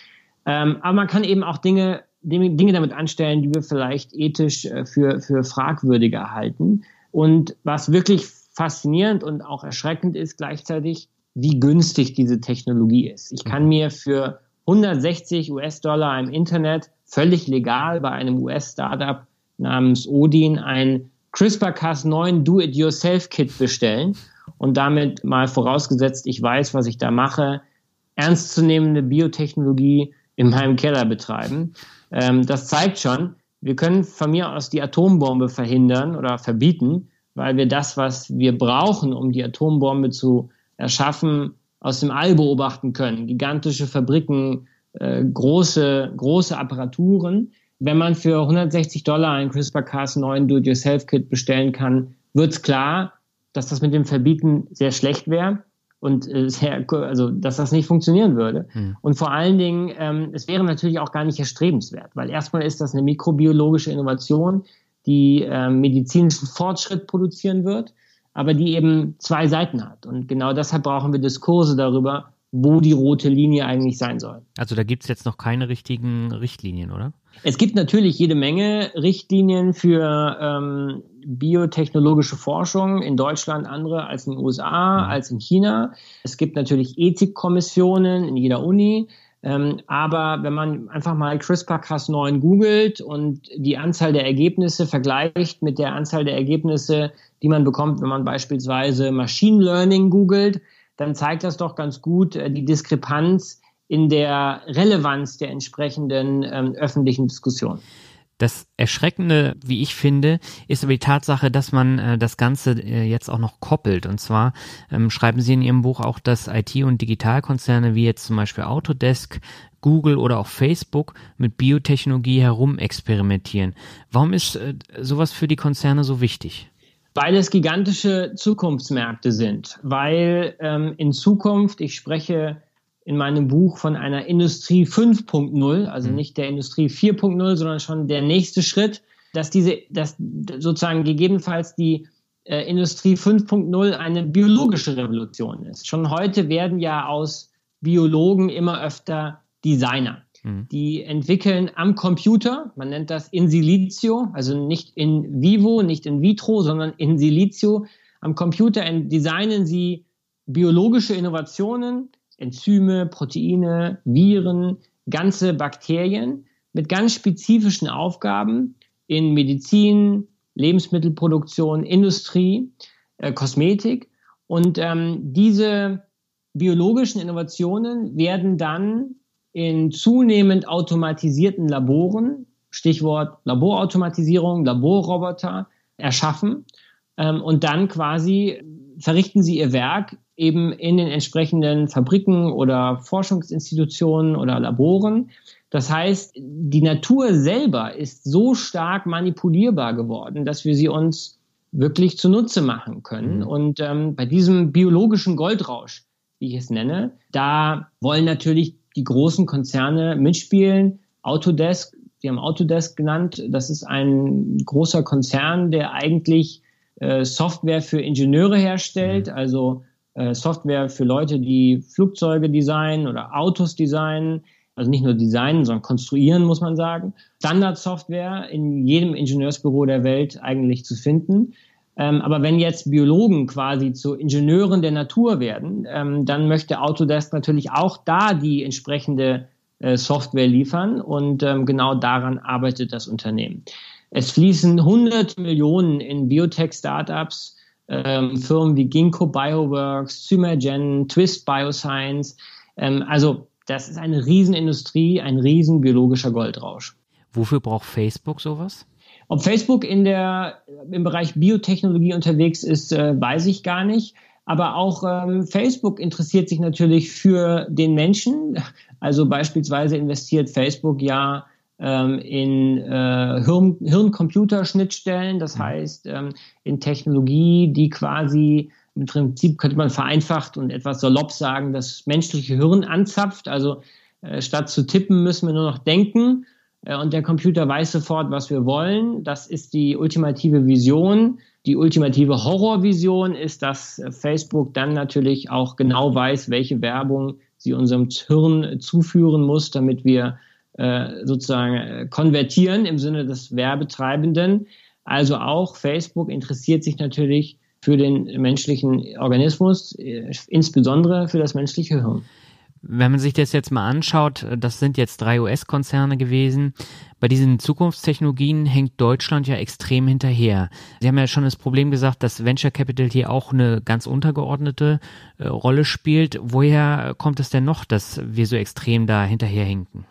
Ähm, aber man kann eben auch Dinge, Dinge damit anstellen, die wir vielleicht ethisch äh, für, für fragwürdiger halten. Und was wirklich faszinierend und auch erschreckend ist gleichzeitig, wie günstig diese Technologie ist. Ich kann mir für 160 US-Dollar im Internet völlig legal bei einem US-Startup namens Odin ein CRISPR-Cas9 Do-It-Yourself-Kit bestellen und damit mal vorausgesetzt, ich weiß, was ich da mache, ernstzunehmende Biotechnologie in meinem Keller betreiben. Ähm, das zeigt schon, wir können von mir aus die Atombombe verhindern oder verbieten, weil wir das, was wir brauchen, um die Atombombe zu erschaffen, aus dem All beobachten können. Gigantische Fabriken, äh, große, große Apparaturen. Wenn man für 160 Dollar ein CRISPR-Cas9 Do-it-yourself-Kit bestellen kann, wird's klar, dass das mit dem Verbieten sehr schlecht wäre und äh, sehr, also dass das nicht funktionieren würde. Hm. Und vor allen Dingen, ähm, es wäre natürlich auch gar nicht erstrebenswert, weil erstmal ist das eine mikrobiologische Innovation, die äh, medizinischen Fortschritt produzieren wird. aber die eben zwei Seiten hat. Und genau deshalb brauchen wir Diskurse darüber, wo die rote Linie eigentlich sein soll. Also da gibt es jetzt noch keine richtigen Richtlinien, oder? Es gibt natürlich jede Menge Richtlinien für ähm, biotechnologische Forschung in Deutschland, andere als in den USA, mhm. als in China. Es gibt natürlich Ethikkommissionen in jeder Uni. Ähm, aber wenn man einfach mal CRISPR-Cas9 googelt und die Anzahl der Ergebnisse vergleicht mit der Anzahl der Ergebnisse, die man bekommt, wenn man beispielsweise Machine Learning googelt, dann zeigt das doch ganz gut äh, die Diskrepanz in der Relevanz der entsprechenden ähm, öffentlichen Diskussion. Das Erschreckende, wie ich finde, ist aber die Tatsache, dass man äh, das Ganze äh, jetzt auch noch koppelt. Und zwar ähm, schreiben Sie in Ihrem Buch auch, dass IT- und Digitalkonzerne wie jetzt zum Beispiel Autodesk, Google oder auch Facebook mit Biotechnologie herumexperimentieren. Warum ist äh, sowas für die Konzerne so wichtig? Weil es gigantische Zukunftsmärkte sind, weil ähm, in Zukunft, ich spreche in meinem Buch von einer Industrie 5.0, also mhm. nicht der Industrie 4.0, sondern schon der nächste Schritt, dass diese, dass sozusagen gegebenenfalls die äh, Industrie 5.0 eine biologische Revolution ist. Schon heute werden ja aus Biologen immer öfter Designer. Mhm. Die entwickeln am Computer, man nennt das in silicio, also nicht in vivo, nicht in vitro, sondern in silicio. Am Computer designen sie biologische Innovationen, Enzyme, Proteine, Viren, ganze Bakterien mit ganz spezifischen Aufgaben in Medizin, Lebensmittelproduktion, Industrie, äh, Kosmetik. Und ähm, diese biologischen Innovationen werden dann in zunehmend automatisierten Laboren, Stichwort Laborautomatisierung, Laborroboter, erschaffen. Ähm, und dann quasi verrichten sie ihr Werk eben in den entsprechenden Fabriken oder Forschungsinstitutionen oder Laboren. Das heißt, die Natur selber ist so stark manipulierbar geworden, dass wir sie uns wirklich zunutze machen können. Mhm. Und ähm, bei diesem biologischen Goldrausch, wie ich es nenne, da wollen natürlich die großen Konzerne mitspielen. Autodesk, Sie haben Autodesk genannt, das ist ein großer Konzern, der eigentlich äh, Software für Ingenieure herstellt, mhm. also äh, Software für Leute, die Flugzeuge designen oder Autos designen. Also nicht nur designen, sondern konstruieren, muss man sagen. Standardsoftware in jedem Ingenieursbüro der Welt eigentlich zu finden. Ähm, aber wenn jetzt Biologen quasi zu Ingenieuren der Natur werden, ähm, dann möchte Autodesk natürlich auch da die entsprechende äh, Software liefern und ähm, genau daran arbeitet das Unternehmen. Es fließen 100 Millionen in Biotech-Startups ähm, Firmen wie Ginkgo Bioworks, Zymergen, Twist Bioscience. Ähm, also das ist eine Riesenindustrie, ein riesen biologischer Goldrausch. Wofür braucht Facebook sowas? Ob Facebook in der, im Bereich Biotechnologie unterwegs ist, äh, weiß ich gar nicht. Aber auch ähm, Facebook interessiert sich natürlich für den Menschen. Also beispielsweise investiert Facebook ja in äh, Hirn, Hirn-Computer-Schnittstellen, das mhm. heißt ähm, in Technologie, die quasi im Prinzip könnte man vereinfacht und etwas salopp sagen, das menschliche Hirn anzapft. Also äh, statt zu tippen müssen wir nur noch denken äh, und der Computer weiß sofort, was wir wollen. Das ist die ultimative Vision. Die ultimative Horrorvision ist, dass Facebook dann natürlich auch genau weiß, welche Werbung sie unserem Hirn zuführen muss, damit wir äh, sozusagen äh, konvertieren im Sinne des Werbetreibenden. Also auch Facebook interessiert sich natürlich für den menschlichen Organismus, äh, insbesondere für das menschliche Hirn. Wenn man sich das jetzt mal anschaut, das sind jetzt drei US-Konzerne gewesen. Bei diesen Zukunftstechnologien hängt Deutschland ja extrem hinterher. Sie haben ja schon das Problem gesagt, dass Venture Capital hier auch eine ganz untergeordnete Rolle spielt. Woher kommt es denn noch, dass wir so extrem da hinterherhinken?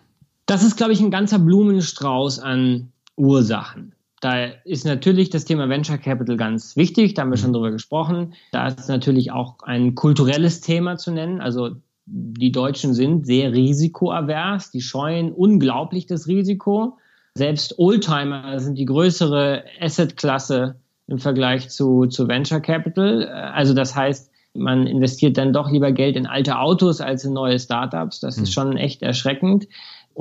Das ist, glaube ich, ein ganzer Blumenstrauß an Ursachen. Da ist natürlich das Thema Venture Capital ganz wichtig, da haben wir schon drüber gesprochen. Da ist natürlich auch ein kulturelles Thema zu nennen. Also die Deutschen sind sehr risikoavers, die scheuen unglaublich das Risiko. Selbst Oldtimer sind die größere Assetklasse im Vergleich zu, zu Venture Capital. Also das heißt, man investiert dann doch lieber Geld in alte Autos als in neue Startups. Das ist hm. schon echt erschreckend.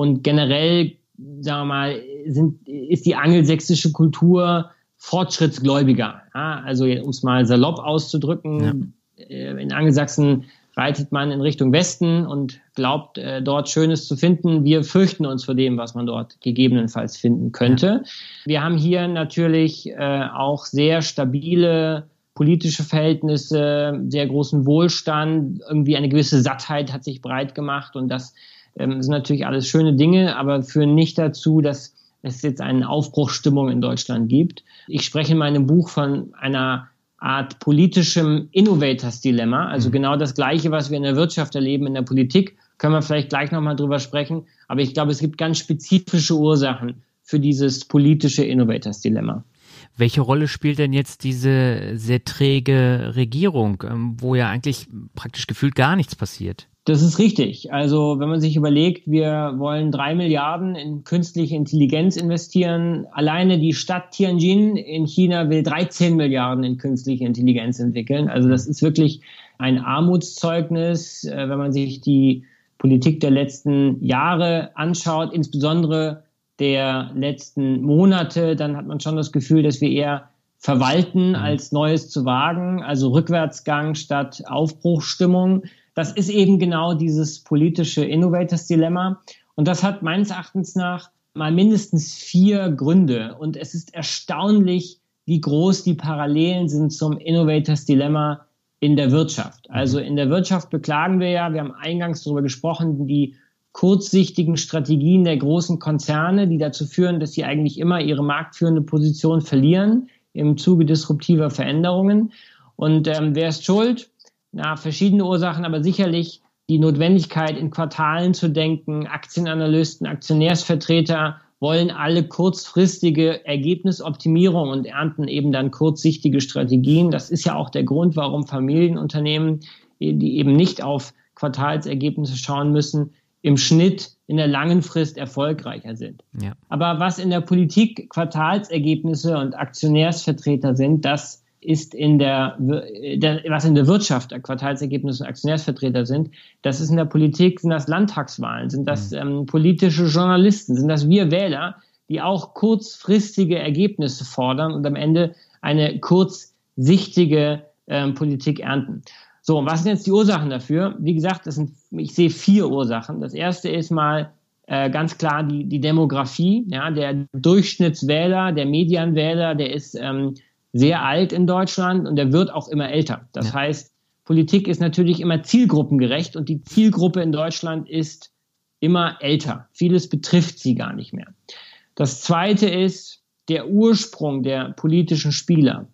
Und generell, sagen wir mal, sind, ist die angelsächsische Kultur Fortschrittsgläubiger. Ja, also um es mal salopp auszudrücken, ja. Äh, in Angelsachsen reitet man in Richtung Westen und glaubt, äh, dort Schönes zu finden. Wir fürchten uns vor dem, was man dort gegebenenfalls finden könnte. Ja. Wir haben hier natürlich äh, auch sehr stabile politische Verhältnisse, sehr großen Wohlstand, irgendwie eine gewisse Sattheit hat sich breit gemacht und das ähm, sind natürlich alles schöne Dinge, aber führen nicht dazu, dass es jetzt eine Aufbruchsstimmung in Deutschland gibt. Ich spreche in meinem Buch von einer Art politischem Innovators-Dilemma, also mhm. genau das Gleiche, was wir in der Wirtschaft erleben, in der Politik, können wir vielleicht gleich nochmal drüber sprechen. Aber ich glaube, es gibt ganz spezifische Ursachen für dieses politische Innovators-Dilemma. Welche Rolle spielt denn jetzt diese sehr träge Regierung, ähm, wo ja eigentlich praktisch gefühlt gar nichts passiert? Das ist richtig. Also wenn man sich überlegt, wir wollen drei Milliarden in künstliche Intelligenz investieren. Alleine die Stadt Tianjin in China will 13 Milliarden in künstliche Intelligenz entwickeln. Also das ist wirklich ein Armutszeugnis, äh, wenn man sich die Politik der letzten Jahre anschaut, insbesondere der letzten Monate, dann hat man schon das Gefühl, dass wir eher verwalten, mhm. als Neues zu wagen, also Rückwärtsgang statt Aufbruchstimmung. Das ist eben genau dieses politische Innovators-Dilemma. Und das hat meines Erachtens nach mal mindestens vier Gründe. Und es ist erstaunlich, wie groß die Parallelen sind zum Innovators-Dilemma in der Wirtschaft. Also in der Wirtschaft beklagen wir ja, wir haben eingangs darüber gesprochen, die kurzsichtigen Strategien der großen Konzerne, die dazu führen, dass sie eigentlich immer ihre marktführende Position verlieren im Zuge disruptiver Veränderungen. Und ähm, wer ist schuld? Na, verschiedene Ursachen, aber sicherlich die Notwendigkeit, in Quartalen zu denken. Aktienanalysten, Aktionärsvertreter wollen alle kurzfristige Ergebnisoptimierung und ernten eben dann kurzsichtige Strategien. Das ist ja auch der Grund, warum Familienunternehmen, die eben nicht auf Quartalsergebnisse schauen müssen, im Schnitt in der langen Frist erfolgreicher sind. Ja. Aber was in der Politik Quartalsergebnisse und Aktionärsvertreter sind, das ist in der, was in der Wirtschaft Quartalsergebnisse und Aktionärsvertreter sind, das ist in der Politik, sind das Landtagswahlen, sind das mhm. ähm, politische Journalisten, sind das wir Wähler, die auch kurzfristige Ergebnisse fordern und am Ende eine kurzsichtige ähm, Politik ernten. So, und was sind jetzt die Ursachen dafür? Wie gesagt, das sind, ich sehe vier Ursachen. Das erste ist mal äh, ganz klar die, die Demografie. Ja, der Durchschnittswähler, der Medianwähler, der ist ähm, sehr alt in Deutschland und der wird auch immer älter. Das ja. heißt, Politik ist natürlich immer zielgruppengerecht und die Zielgruppe in Deutschland ist immer älter. Vieles betrifft sie gar nicht mehr. Das zweite ist der Ursprung der politischen Spieler.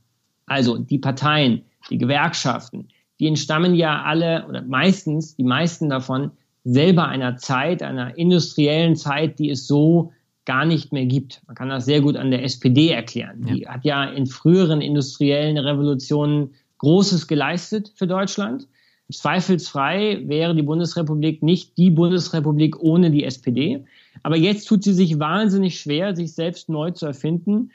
Also die Parteien, die Gewerkschaften, die entstammen ja alle oder meistens, die meisten davon, selber einer Zeit, einer industriellen Zeit, die es so gar nicht mehr gibt. Man kann das sehr gut an der SPD erklären. Die ja. hat ja in früheren industriellen Revolutionen Großes geleistet für Deutschland. Zweifelsfrei wäre die Bundesrepublik nicht die Bundesrepublik ohne die SPD. Aber jetzt tut sie sich wahnsinnig schwer, sich selbst neu zu erfinden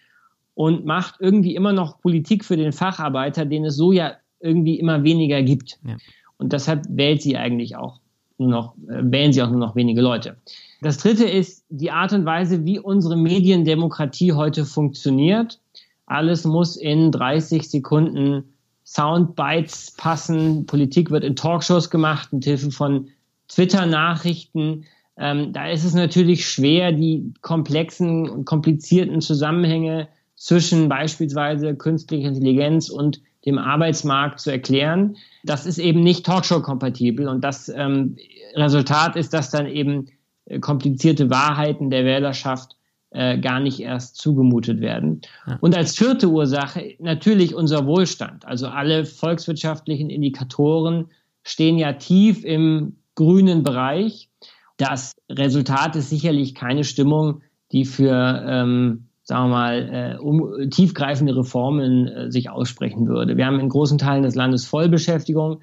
und macht irgendwie immer noch Politik für den Facharbeiter, den es so ja irgendwie immer weniger gibt. Ja. Und deshalb wählt sie eigentlich auch nur noch, äh, wählen sie auch nur noch wenige Leute. Das dritte ist die Art und Weise, wie unsere Mediendemokratie heute funktioniert. Alles muss in 30 Sekunden Soundbites passen. Politik wird in Talkshows gemacht mit Hilfe von Twitter-Nachrichten. Ähm, da ist es natürlich schwer, die komplexen und komplizierten Zusammenhänge zwischen beispielsweise künstlicher Intelligenz und dem Arbeitsmarkt zu erklären. Das ist eben nicht Talkshow-kompatibel und das ähm, Resultat ist, dass dann eben äh, komplizierte Wahrheiten der Wählerschaft äh, gar nicht erst zugemutet werden. Ja. Und als vierte Ursache natürlich unser Wohlstand. Also alle volkswirtschaftlichen Indikatoren stehen ja tief im grünen Bereich. Das Resultat ist sicherlich keine Stimmung, die für ähm, sagen wir mal, äh, um tiefgreifende Reformen äh, sich aussprechen würde. Wir haben in großen Teilen des Landes Vollbeschäftigung.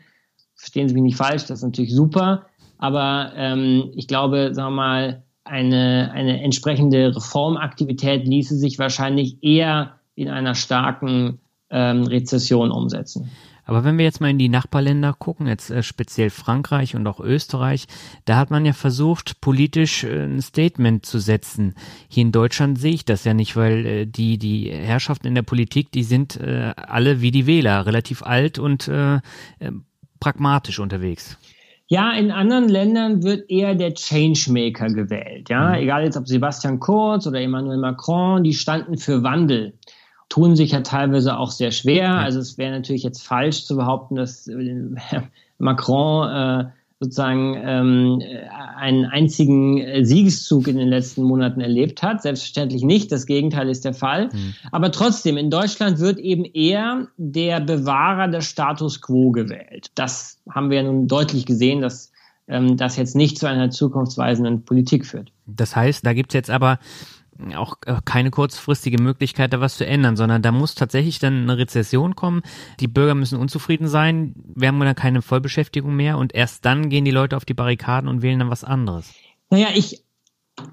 Verstehen Sie mich nicht falsch, das ist natürlich super. Aber ähm, ich glaube, sagen wir mal, eine, eine entsprechende Reformaktivität ließe sich wahrscheinlich eher in einer starken ähm, Rezession umsetzen. Aber wenn wir jetzt mal in die Nachbarländer gucken, jetzt äh, speziell Frankreich und auch Österreich, da hat man ja versucht, politisch äh, ein Statement zu setzen. Hier in Deutschland sehe ich das ja nicht, weil äh, die, die Herrschaften in der Politik, die sind alle wie die Wähler, relativ alt und pragmatisch unterwegs. Ja, in anderen Ländern wird eher der Changemaker gewählt. Ja, mhm. egal jetzt ob Sebastian Kurz oder Emmanuel Macron, die standen für Wandel tun sich ja teilweise auch sehr schwer. Also es wäre natürlich jetzt falsch zu behaupten, dass äh, Macron äh, sozusagen ähm, einen einzigen äh, Siegeszug in den letzten Monaten erlebt hat. Selbstverständlich nicht, das Gegenteil ist der Fall. Mhm. Aber trotzdem, in Deutschland wird eben eher der Bewahrer des Status quo gewählt. Das haben wir ja nun deutlich gesehen, dass ähm, das jetzt nicht zu einer zukunftsweisenden Politik führt. Das heißt, da gibt es jetzt aber auch äh, keine kurzfristige Möglichkeit, da was zu ändern, sondern da muss tatsächlich dann eine Rezession kommen. Die Bürger müssen unzufrieden sein. Wir haben dann keine Vollbeschäftigung mehr und erst dann gehen die Leute auf die Barrikaden und wählen dann was anderes. Naja, ich,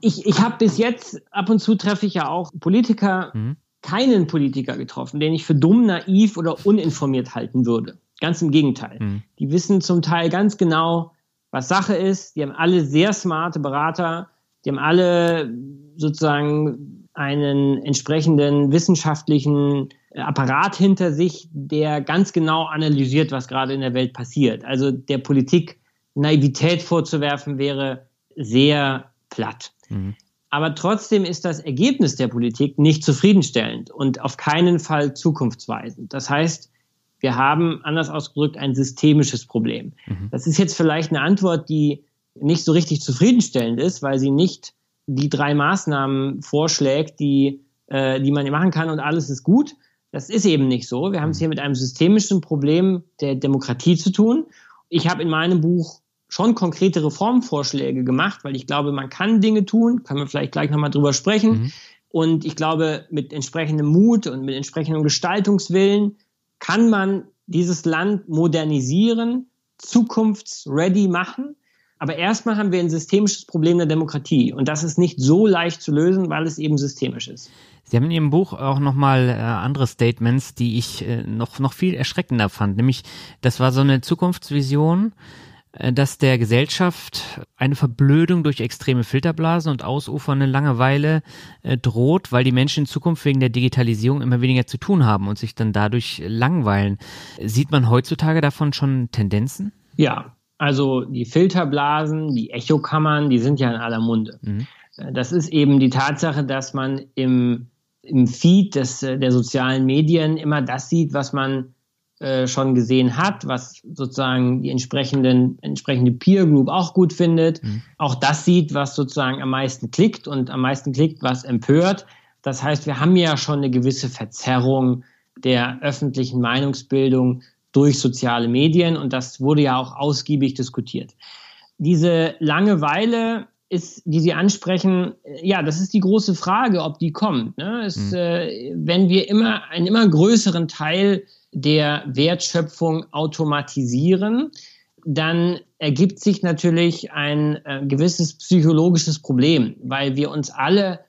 ich, ich habe bis jetzt, ab und zu treffe ich ja auch Politiker, mhm. keinen Politiker getroffen, den ich für dumm, naiv oder uninformiert halten würde. Ganz im Gegenteil. Mhm. Die wissen zum Teil ganz genau, was Sache ist. Die haben alle sehr smarte Berater die haben alle sozusagen einen entsprechenden wissenschaftlichen Apparat hinter sich, der ganz genau analysiert, was gerade in der Welt passiert. Also der Politik Naivität vorzuwerfen wäre sehr platt. Mhm. Aber trotzdem ist das Ergebnis der Politik nicht zufriedenstellend und auf keinen Fall zukunftsweisend. Das heißt, wir haben anders ausgedrückt ein systemisches Problem. Mhm. Das ist jetzt vielleicht eine Antwort, die nicht so richtig zufriedenstellend ist, weil sie nicht die drei Maßnahmen vorschlägt, die, äh, die man machen kann und alles ist gut. Das ist eben nicht so. Wir haben es hier mit einem systemischen Problem der Demokratie zu tun. Ich habe in meinem Buch schon konkrete Reformvorschläge gemacht, weil ich glaube, man kann Dinge tun, können wir vielleicht gleich nochmal drüber sprechen. Mhm. Und ich glaube, mit entsprechendem Mut und mit entsprechendem Gestaltungswillen kann man dieses Land modernisieren, zukunftsready machen. Aber erstmal haben wir ein systemisches Problem der Demokratie und das ist nicht so leicht zu lösen, weil es eben systemisch ist. Sie haben in Ihrem Buch auch nochmal äh, andere Statements, die ich äh, noch, noch viel erschreckender fand. Nämlich, das war so eine Zukunftsvision, äh, dass der Gesellschaft eine Verblödung durch extreme Filterblasen und ausufernde Langeweile äh, droht, weil die Menschen in Zukunft wegen der Digitalisierung immer weniger zu tun haben und sich dann dadurch langweilen. Sieht man heutzutage davon schon Tendenzen? Ja, also die Filterblasen, die Echokammern, die sind ja in aller Munde. Mhm. Das ist eben die Tatsache, dass man im, im Feed des, der sozialen Medien immer das sieht, was man äh, schon gesehen hat, was sozusagen die entsprechenden, entsprechende Peer Group auch gut findet. Mhm. Auch das sieht, was sozusagen am meisten klickt und am meisten klickt, was empört. Das heißt, wir haben ja schon eine gewisse Verzerrung der öffentlichen Meinungsbildung durch soziale Medien und das wurde ja auch ausgiebig diskutiert. Diese Langeweile ist, die Sie ansprechen, ja, das ist die große Frage, ob die kommt. Ne? Es, mhm. äh, wenn wir immer einen immer größeren Teil der Wertschöpfung automatisieren, dann ergibt sich natürlich ein äh, gewisses psychologisches Problem, weil wir uns alle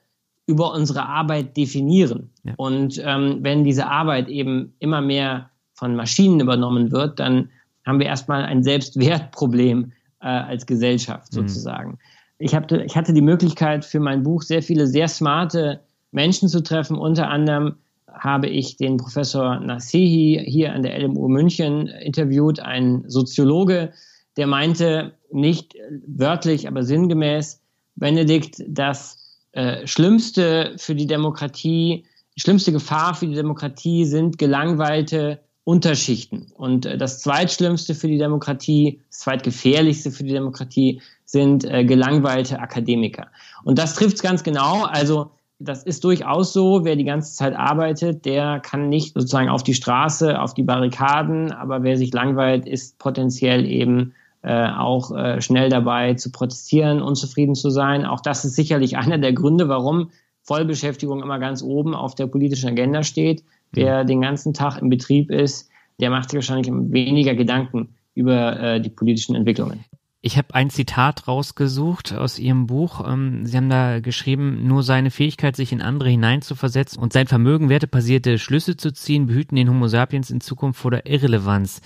über unsere Arbeit definieren. Ja. Und ähm, wenn diese Arbeit eben immer mehr von Maschinen übernommen wird, dann haben wir erstmal ein Selbstwertproblem äh, als Gesellschaft mhm. sozusagen. Mhm. Ich, hab, ich hatte die Möglichkeit für mein Buch sehr viele sehr smarte Menschen zu treffen. Unter anderem habe ich den Professor Nasehi hier an der LMU München interviewt, ein Soziologe, der meinte, nicht wörtlich, aber sinngemäß, Benedikt, das äh, Schlimmste für die Demokratie, die schlimmste Gefahr für die Demokratie sind gelangweilte Unterschichten. Und äh, das zweitschlimmste für die Demokratie, das zweitgefährlichste für die Demokratie sind äh, gelangweilte Akademiker. Und das trifft es ganz genau. Also das ist durchaus so, wer die ganze Zeit arbeitet, der kann nicht sozusagen auf die Straße, auf die Barrikaden, aber wer sich langweilt, ist potenziell eben äh, auch äh, schnell dabei zu protestieren, unzufrieden zu sein. Auch das ist sicherlich einer der Gründe, warum Vollbeschäftigung immer ganz oben auf der politischen Agenda steht der den ganzen Tag im Betrieb ist, der macht sich wahrscheinlich weniger Gedanken über äh, die politischen Entwicklungen. Ich habe ein Zitat rausgesucht aus Ihrem Buch. Ähm, Sie haben da geschrieben, nur seine Fähigkeit, sich in andere hineinzuversetzen und sein Vermögen, wertebasierte Schlüsse zu ziehen, behüten den Homo sapiens in Zukunft vor der Irrelevanz.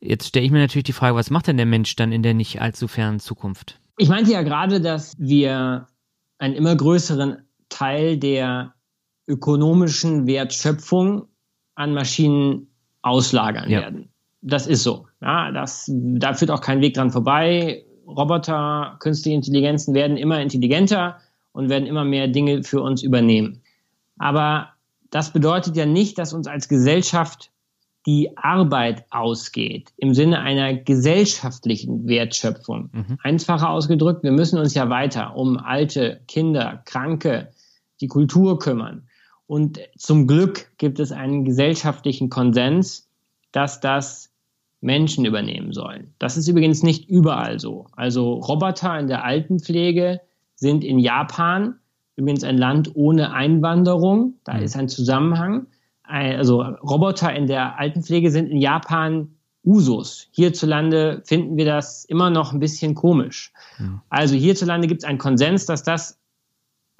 Jetzt stelle ich mir natürlich die Frage, was macht denn der Mensch dann in der nicht allzu fernen Zukunft? Ich meinte ja gerade, dass wir einen immer größeren Teil der ökonomischen Wertschöpfung an Maschinen auslagern ja. werden. Das ist so. Ja, das, da führt auch kein Weg dran vorbei. Roboter, künstliche Intelligenzen werden immer intelligenter und werden immer mehr Dinge für uns übernehmen. Aber das bedeutet ja nicht, dass uns als Gesellschaft die Arbeit ausgeht, im Sinne einer gesellschaftlichen Wertschöpfung. Mhm. Einfacher ausgedrückt, wir müssen uns ja weiter um alte, Kinder, Kranke, die Kultur kümmern. Und zum Glück gibt es einen gesellschaftlichen Konsens, dass das Menschen übernehmen sollen. Das ist übrigens nicht überall so. Also Roboter in der Altenpflege sind in Japan übrigens ein Land ohne Einwanderung. Da mhm. ist ein Zusammenhang. Also Roboter in der Altenpflege sind in Japan Usus. Hierzulande finden wir das immer noch ein bisschen komisch. Mhm. Also hierzulande gibt es einen Konsens, dass das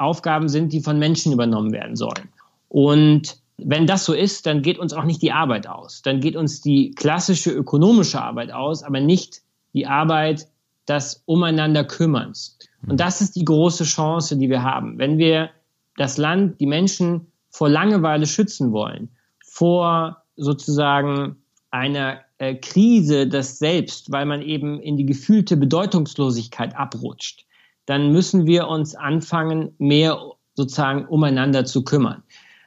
Aufgaben sind, die von Menschen übernommen werden sollen. Und wenn das so ist, dann geht uns auch nicht die Arbeit aus. Dann geht uns die klassische ökonomische Arbeit aus, aber nicht die Arbeit des Umeinander Kümmerns. Und das ist die große Chance, die wir haben. Wenn wir das Land, die Menschen vor Langeweile schützen wollen, vor sozusagen einer äh, Krise des Selbst, weil man eben in die gefühlte Bedeutungslosigkeit abrutscht, dann müssen wir uns anfangen, mehr sozusagen umeinander zu kümmern.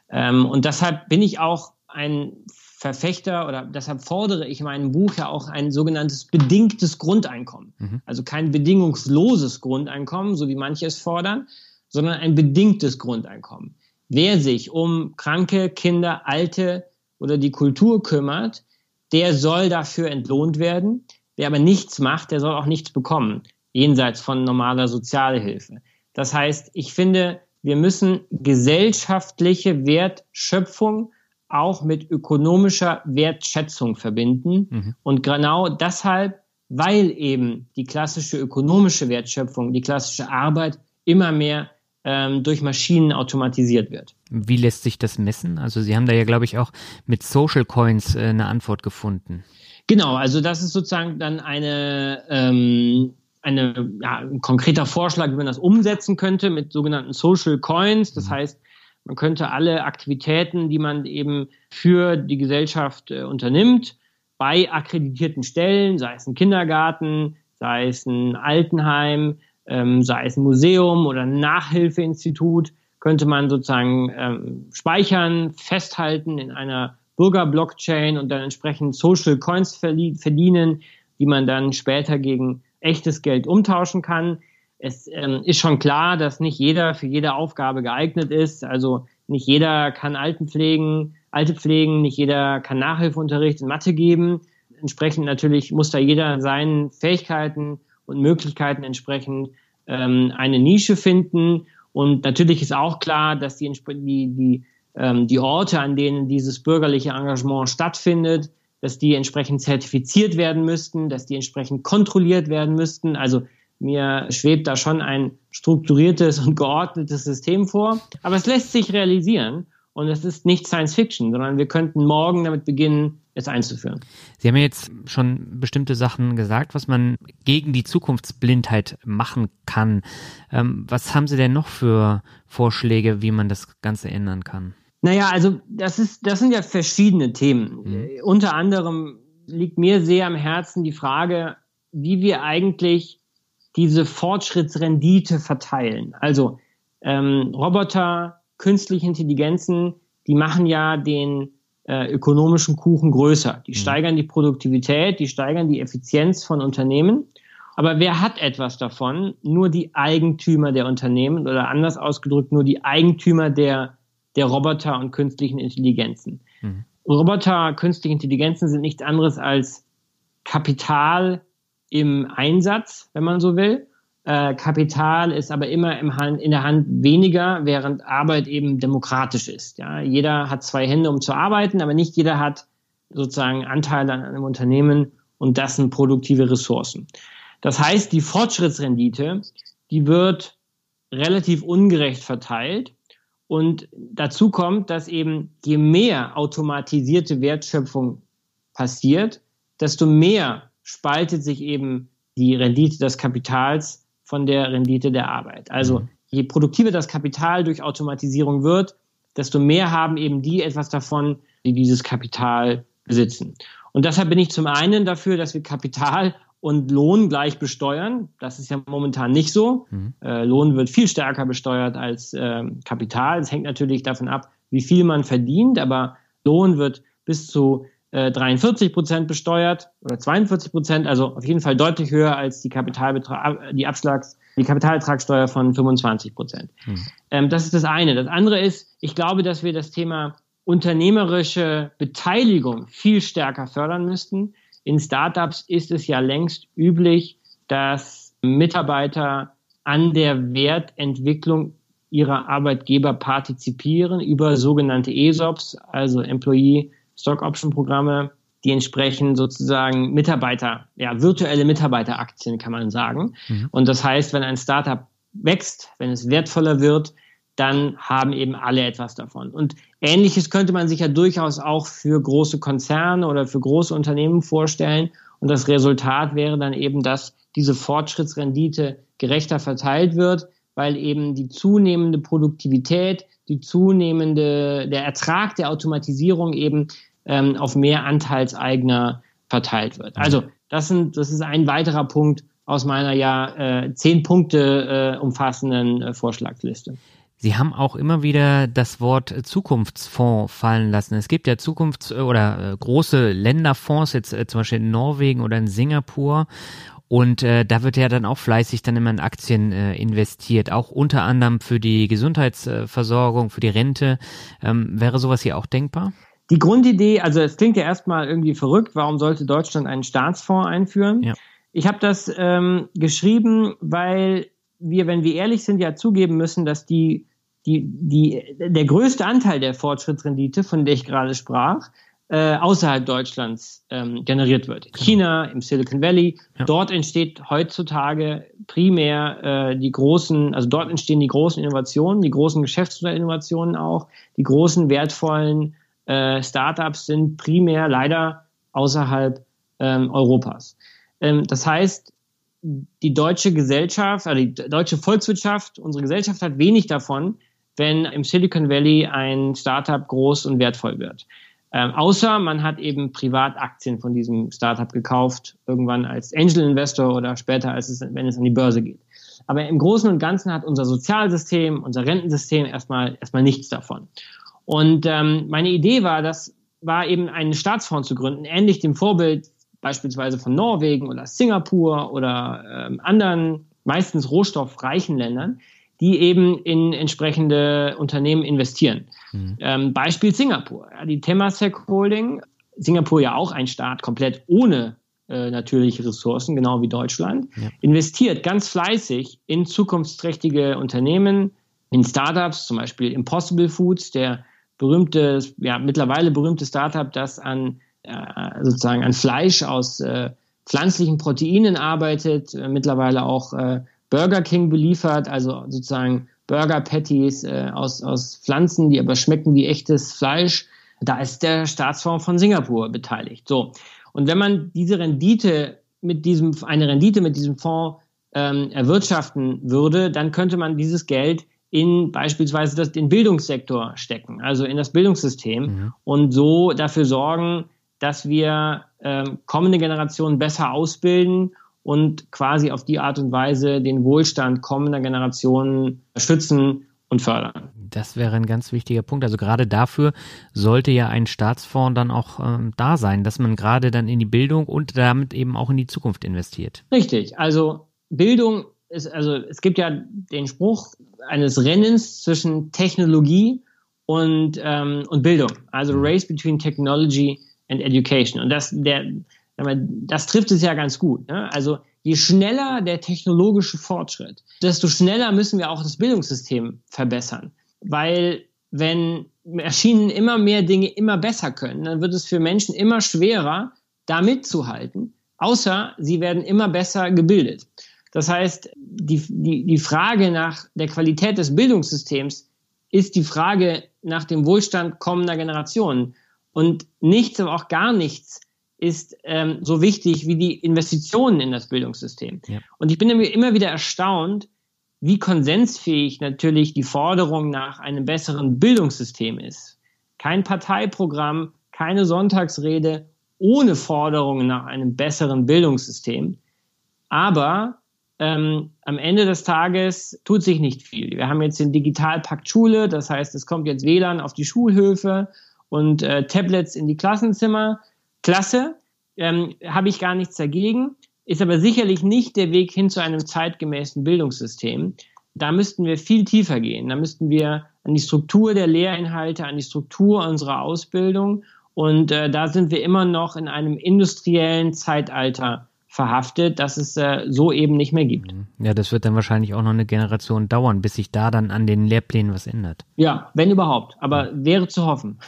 Ähm, und deshalb bin ich auch ein Verfechter oder deshalb fordere ich in meinem Buch ja auch ein sogenanntes bedingtes Grundeinkommen. Mhm. Also kein bedingungsloses Grundeinkommen, so wie manche es fordern, sondern ein bedingtes Grundeinkommen. Wer sich um kranke Kinder, Alte oder die Kultur kümmert, der soll dafür entlohnt werden. Wer aber nichts macht, der soll auch nichts bekommen, jenseits von normaler Sozialhilfe. Das heißt, ich finde, wir müssen gesellschaftliche Wertschöpfung auch mit ökonomischer Wertschätzung verbinden. Mhm. Und genau deshalb, weil eben die klassische ökonomische Wertschöpfung, die klassische Arbeit immer mehr ähm, durch Maschinen automatisiert wird. Wie lässt sich das messen? Also Sie haben da ja, glaube ich, auch mit Social Coins äh, eine Antwort gefunden. Genau, also das ist sozusagen dann eine ähm, eine, ja, ein konkreter Vorschlag, wie man das umsetzen könnte mit sogenannten Social Coins. Das mhm. heißt, man könnte alle Aktivitäten, die man eben für die Gesellschaft äh, unternimmt, bei akkreditierten Stellen, sei es ein Kindergarten, sei es ein Altenheim, ähm, sei es ein Museum oder ein Nachhilfeinstitut, könnte man sozusagen ähm, speichern, festhalten in einer Bürger-Blockchain und dann entsprechend Social Coins verdienen, die man dann später gegen echtes Geld umtauschen kann. Es ähm, ist schon klar, dass nicht jeder für jede Aufgabe geeignet ist. Also nicht jeder kann Alten pflegen, Alte pflegen, nicht jeder kann Nachhilfeunterricht in Mathe geben. Entsprechend natürlich muss da jeder seinen Fähigkeiten und Möglichkeiten entsprechend ähm, eine Nische finden. Und natürlich ist auch klar, dass die, die, die, ähm, die Orte, an denen dieses bürgerliche Engagement stattfindet, dass die entsprechend zertifiziert werden müssten, dass die entsprechend kontrolliert werden müssten. Also mir schwebt da schon ein strukturiertes und geordnetes System vor. Aber es lässt sich realisieren und es ist nicht Science Fiction, sondern wir könnten morgen damit beginnen, es einzuführen. Sie haben ja jetzt schon bestimmte Sachen gesagt, was man gegen die Zukunftsblindheit machen kann. Ähm, was haben Sie denn noch für Vorschläge, wie man das Ganze ändern kann? Naja, also das ist, das sind ja verschiedene Themen. Mhm. Unter anderem liegt mir sehr am Herzen die Frage, wie wir eigentlich diese Fortschrittsrendite verteilen. Also ähm, Roboter, künstliche Intelligenzen, die machen ja den äh, ökonomischen Kuchen größer. Die mhm. steigern die Produktivität, die steigern die Effizienz von Unternehmen. Aber wer hat etwas davon? Nur die Eigentümer der Unternehmen oder anders ausgedrückt, nur die Eigentümer der der Roboter und künstlichen Intelligenzen. Mhm. Roboter, künstliche Intelligenzen sind nichts anderes als Kapital im Einsatz, wenn man so will. Äh, Kapital ist aber immer im Hand, in der Hand weniger, während Arbeit eben demokratisch ist. Ja? Jeder hat zwei Hände, um zu arbeiten, aber nicht jeder hat sozusagen Anteile an einem Unternehmen und das sind produktive Ressourcen. Das heißt, die Fortschrittsrendite, die wird relativ ungerecht verteilt. Und dazu kommt, dass eben je mehr automatisierte Wertschöpfung passiert, desto mehr spaltet sich eben die Rendite des Kapitals von der Rendite der Arbeit. Also mhm. je produktiver das Kapital durch Automatisierung wird, desto mehr haben eben die etwas davon, die dieses Kapital besitzen. Und deshalb bin ich zum einen dafür, dass wir Kapital und Lohn gleich besteuern. Das ist ja momentan nicht so. Mhm. Äh, Lohn wird viel stärker besteuert als äh, Kapital. Es hängt natürlich davon ab, wie viel man verdient, aber Lohn wird bis zu 43 äh, Prozent besteuert oder 42 Prozent, also auf jeden Fall deutlich höher als die Kapitalbetrag, die Abschlags, die Kapitalertragssteuer von 25 Prozent. Hm. Ähm, das ist das eine. Das andere ist, ich glaube, dass wir das Thema unternehmerische Beteiligung viel stärker fördern müssten. In Startups ist es ja längst üblich, dass Mitarbeiter an der Wertentwicklung ihrer Arbeitgeber partizipieren über sogenannte ESOPs, also Employee Stock Option Programme, die entsprechen sozusagen Mitarbeiter, ja, virtuelle Mitarbeiteraktien kann man sagen. Mhm. Und das heißt, wenn ein Startup wächst, wenn es wertvoller wird, dann haben eben alle etwas davon. Und ähnliches könnte man sich ja durchaus auch für große Konzerne oder für große Unternehmen vorstellen. Und das Resultat wäre dann eben, dass diese Fortschrittsrendite gerechter verteilt wird, weil eben die zunehmende Produktivität, die zunehmende, der Ertrag der Automatisierung eben ähm, auf mehr Anteilseigner verteilt wird. Also das, sind, das ist ein weiterer Punkt aus meiner ja äh, zehn Punkte äh, umfassenden äh, Vorschlagsliste. Sie haben auch immer wieder das Wort Zukunftsfonds fallen lassen. Es gibt ja Zukunfts- oder äh, große Länderfonds, jetzt äh, zum Beispiel in Norwegen oder in Singapur. Und äh, da wird ja dann auch fleißig dann immer in Aktien äh, investiert, auch unter anderem für die Gesundheitsversorgung, für die Rente. Ähm, wäre sowas hier auch denkbar? Die Grundidee, also es klingt ja erstmal irgendwie verrückt, warum sollte Deutschland einen Staatsfonds einführen? Ja. Ich habe das ähm, geschrieben, weil wir, wenn wir ehrlich sind, ja zugeben müssen, dass die, die, die, der größte Anteil der Fortschrittsrendite, von der ich gerade sprach, äh, außerhalb Deutschlands ähm, generiert wird. In genau. China, im Silicon Valley. Ja. Dort entsteht heutzutage primär äh, die großen, also dort entstehen die großen Innovationen, die großen Geschäftsmodellinnovationen auch, die großen wertvollen äh, Startups sind primär leider außerhalb ähm, Europas. Ähm, das heißt, die deutsche Gesellschaft, also die deutsche Volkswirtschaft, unsere Gesellschaft hat wenig davon, wenn im Silicon Valley ein Startup groß und wertvoll wird. Ähm, außer man hat eben Privataktien von diesem Startup gekauft, irgendwann als Angel Investor oder später, als es, wenn es an die Börse geht. Aber im Großen und Ganzen hat unser Sozialsystem, unser Rentensystem erstmal, erstmal nichts davon. Und ähm, meine Idee war, das war eben einen Staatsfonds zu gründen, ähnlich dem Vorbild beispielsweise von Norwegen oder Singapur oder ähm, anderen meistens rohstoffreichen Ländern, die eben in entsprechende Unternehmen investieren. Mhm. Ähm, Beispiel Singapur. Ja, die Temasek Holding, Singapur ja auch ein Staat komplett ohne äh, natürliche Ressourcen, genau wie Deutschland, ja. investiert ganz fleißig in zukunftsträchtige Unternehmen, in Startups, zum Beispiel Impossible Foods, der berühmte, ja, mittlerweile berühmte Startup, das an äh, sozusagen an Fleisch aus äh, pflanzlichen Proteinen arbeitet, äh, mittlerweile auch äh, Burger King beliefert, also sozusagen Burger Patties äh, aus, aus Pflanzen, die aber schmecken wie echtes Fleisch. Da ist der Staatsfonds von Singapur beteiligt. So. Und wenn man diese Rendite mit diesem, eine Rendite mit diesem Fonds ähm, erwirtschaften würde, dann könnte man dieses Geld in beispielsweise das, den Bildungssektor stecken, also in das Bildungssystem mhm. und so dafür sorgen, dass wir ähm, kommende Generationen besser ausbilden und quasi auf die Art und Weise den Wohlstand kommender Generationen schützen und fördern. Das wäre ein ganz wichtiger Punkt. Also gerade dafür sollte ja ein Staatsfonds dann auch ähm, da sein, dass man gerade dann in die Bildung und damit eben auch in die Zukunft investiert. Richtig. Also Bildung ist, also es gibt ja den Spruch eines Rennens zwischen Technologie und, ähm, und Bildung. Also Race between Technology and Education. Und das, der, das trifft es ja ganz gut. Ne? Also je schneller der technologische Fortschritt, desto schneller müssen wir auch das Bildungssystem verbessern. Weil wenn Maschinen immer mehr Dinge immer besser können, dann wird es für Menschen immer schwerer, da mitzuhalten, außer sie werden immer besser gebildet. Das heißt, die, die, die Frage nach der Qualität des Bildungssystems ist die Frage nach dem Wohlstand kommender Generationen. Und nichts, aber auch gar nichts ist ähm, so wichtig wie die Investitionen in das Bildungssystem. Ja. Und ich bin immer wieder erstaunt, wie konsensfähig natürlich die Forderung nach einem besseren Bildungssystem ist. Kein Parteiprogramm, keine Sonntagsrede ohne Forderungen nach einem besseren Bildungssystem. Aber ähm, am Ende des Tages tut sich nicht viel. Wir haben jetzt den Digitalpakt Schule, das heißt, es kommt jetzt WLAN auf die Schulhöfe und äh, Tablets in die Klassenzimmer. Klasse, ähm, habe ich gar nichts dagegen, ist aber sicherlich nicht der Weg hin zu einem zeitgemäßen Bildungssystem. Da müssten wir viel tiefer gehen. Da müssten wir an die Struktur der Lehrinhalte, an die Struktur unserer Ausbildung und äh, da sind wir immer noch in einem industriellen Zeitalter verhaftet, dass es äh, so eben nicht mehr gibt. Mhm. Ja, das wird dann wahrscheinlich auch noch eine Generation dauern, bis sich da dann an den Lehrplänen was ändert. Ja, wenn überhaupt, aber wäre zu hoffen.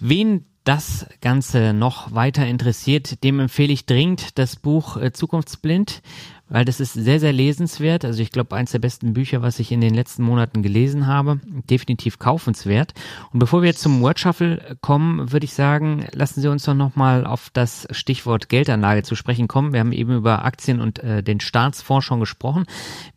Wen das Ganze noch weiter interessiert, dem empfehle ich dringend das Buch äh, Zukunftsblind weil das ist sehr, sehr lesenswert. Also ich glaube, eins der besten Bücher, was ich in den letzten Monaten gelesen habe. Definitiv kaufenswert. Und bevor wir jetzt zum Word Shuffle kommen, würde ich sagen, lassen Sie uns doch nochmal auf das Stichwort Geldanlage zu sprechen kommen. Wir haben eben über Aktien und äh, den Staatsfonds schon gesprochen.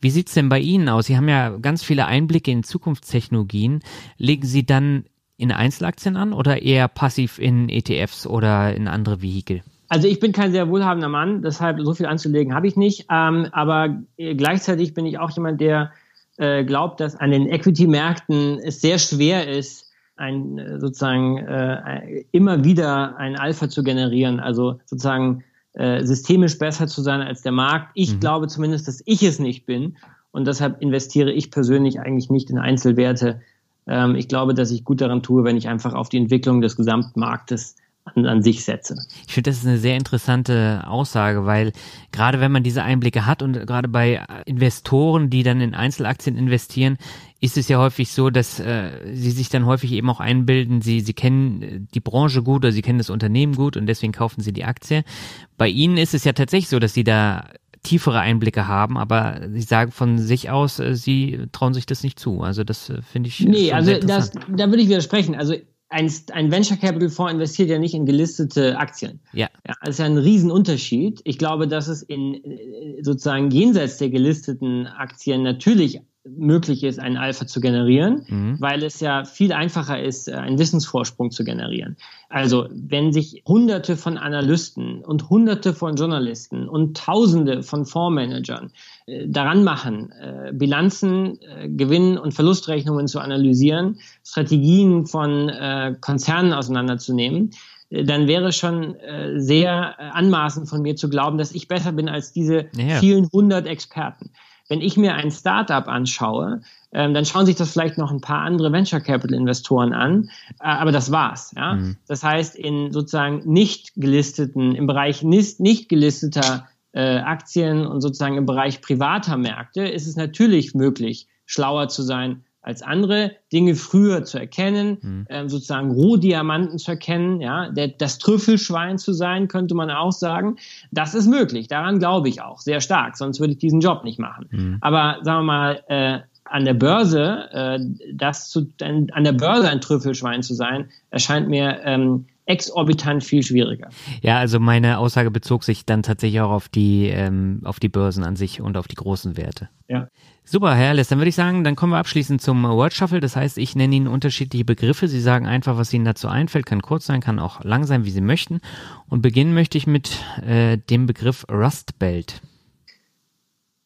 Wie sieht's denn bei Ihnen aus? Sie haben ja ganz viele Einblicke in Zukunftstechnologien. Legen Sie dann in Einzelaktien an oder eher passiv in ETFs oder in andere Vehikel? Also ich bin kein sehr wohlhabender Mann, deshalb so viel anzulegen habe ich nicht. Ähm, aber äh, gleichzeitig bin ich auch jemand, der äh, glaubt, dass an den Equity-Märkten es sehr schwer ist, ein äh, sozusagen äh, immer wieder ein Alpha zu generieren. Also sozusagen äh, systemisch besser zu sein als der Markt. Ich mhm. glaube zumindest, dass ich es nicht bin. Und deshalb investiere ich persönlich eigentlich nicht in Einzelwerte. Ähm, ich glaube, dass ich gut daran tue, wenn ich einfach auf die Entwicklung des Gesamtmarktes an, an sich setze. Ich finde, das ist eine sehr interessante Aussage, weil gerade wenn man diese Einblicke hat und gerade bei Investoren, die dann in Einzelaktien investieren, ist es ja häufig so, dass äh, sie sich dann häufig eben auch einbilden, sie, sie kennen die Branche gut oder sie kennen das Unternehmen gut und deswegen kaufen sie die Aktie. Bei ihnen ist es ja tatsächlich so, dass sie da tiefere Einblicke haben, aber sie sagen von sich aus, äh, sie trauen sich das nicht zu. Also das äh, finde ich. Nee, also das, da würde ich widersprechen. Also ein, ein Venture Capital Fonds investiert ja nicht in gelistete Aktien. Ja. ja. Das ist ja ein Riesenunterschied. Ich glaube, dass es in äh, sozusagen jenseits der gelisteten Aktien natürlich möglich ist, einen Alpha zu generieren, mhm. weil es ja viel einfacher ist, äh, einen Wissensvorsprung zu generieren. Also wenn sich Hunderte von Analysten und Hunderte von Journalisten und Tausende von Fondsmanagern äh, daran machen, äh, Bilanzen, äh, Gewinn- und Verlustrechnungen zu analysieren, Strategien von äh, Konzernen auseinanderzunehmen, äh, dann wäre schon sehr anmaßend von mir zu glauben, dass ich besser bin als diese ja. vielen hundert Experten. Wenn ich mir ein Startup anschaue, ähm, dann schauen sich das vielleicht noch ein paar andere Venture Capital Investoren an, äh, aber das war's. Ja? Mhm. Das heißt, in sozusagen nicht gelisteten, im Bereich nicht, nicht gelisteter äh, Aktien und sozusagen im Bereich privater Märkte ist es natürlich möglich, schlauer zu sein als andere, Dinge früher zu erkennen, mhm. ähm, sozusagen Rohdiamanten zu erkennen, ja, der, das Trüffelschwein zu sein, könnte man auch sagen. Das ist möglich. Daran glaube ich auch sehr stark. Sonst würde ich diesen Job nicht machen. Mhm. Aber sagen wir mal, äh, an der Börse, äh, das zu, an der Börse ein Trüffelschwein zu sein, erscheint mir ähm, exorbitant viel schwieriger. Ja, also meine Aussage bezog sich dann tatsächlich auch auf die, ähm, auf die Börsen an sich und auf die großen Werte. Ja. Super, Herr Ellis, dann würde ich sagen, dann kommen wir abschließend zum Word Shuffle. Das heißt, ich nenne Ihnen unterschiedliche Begriffe. Sie sagen einfach, was Ihnen dazu einfällt. Kann kurz sein, kann auch lang sein, wie Sie möchten. Und beginnen möchte ich mit äh, dem Begriff Rust Belt.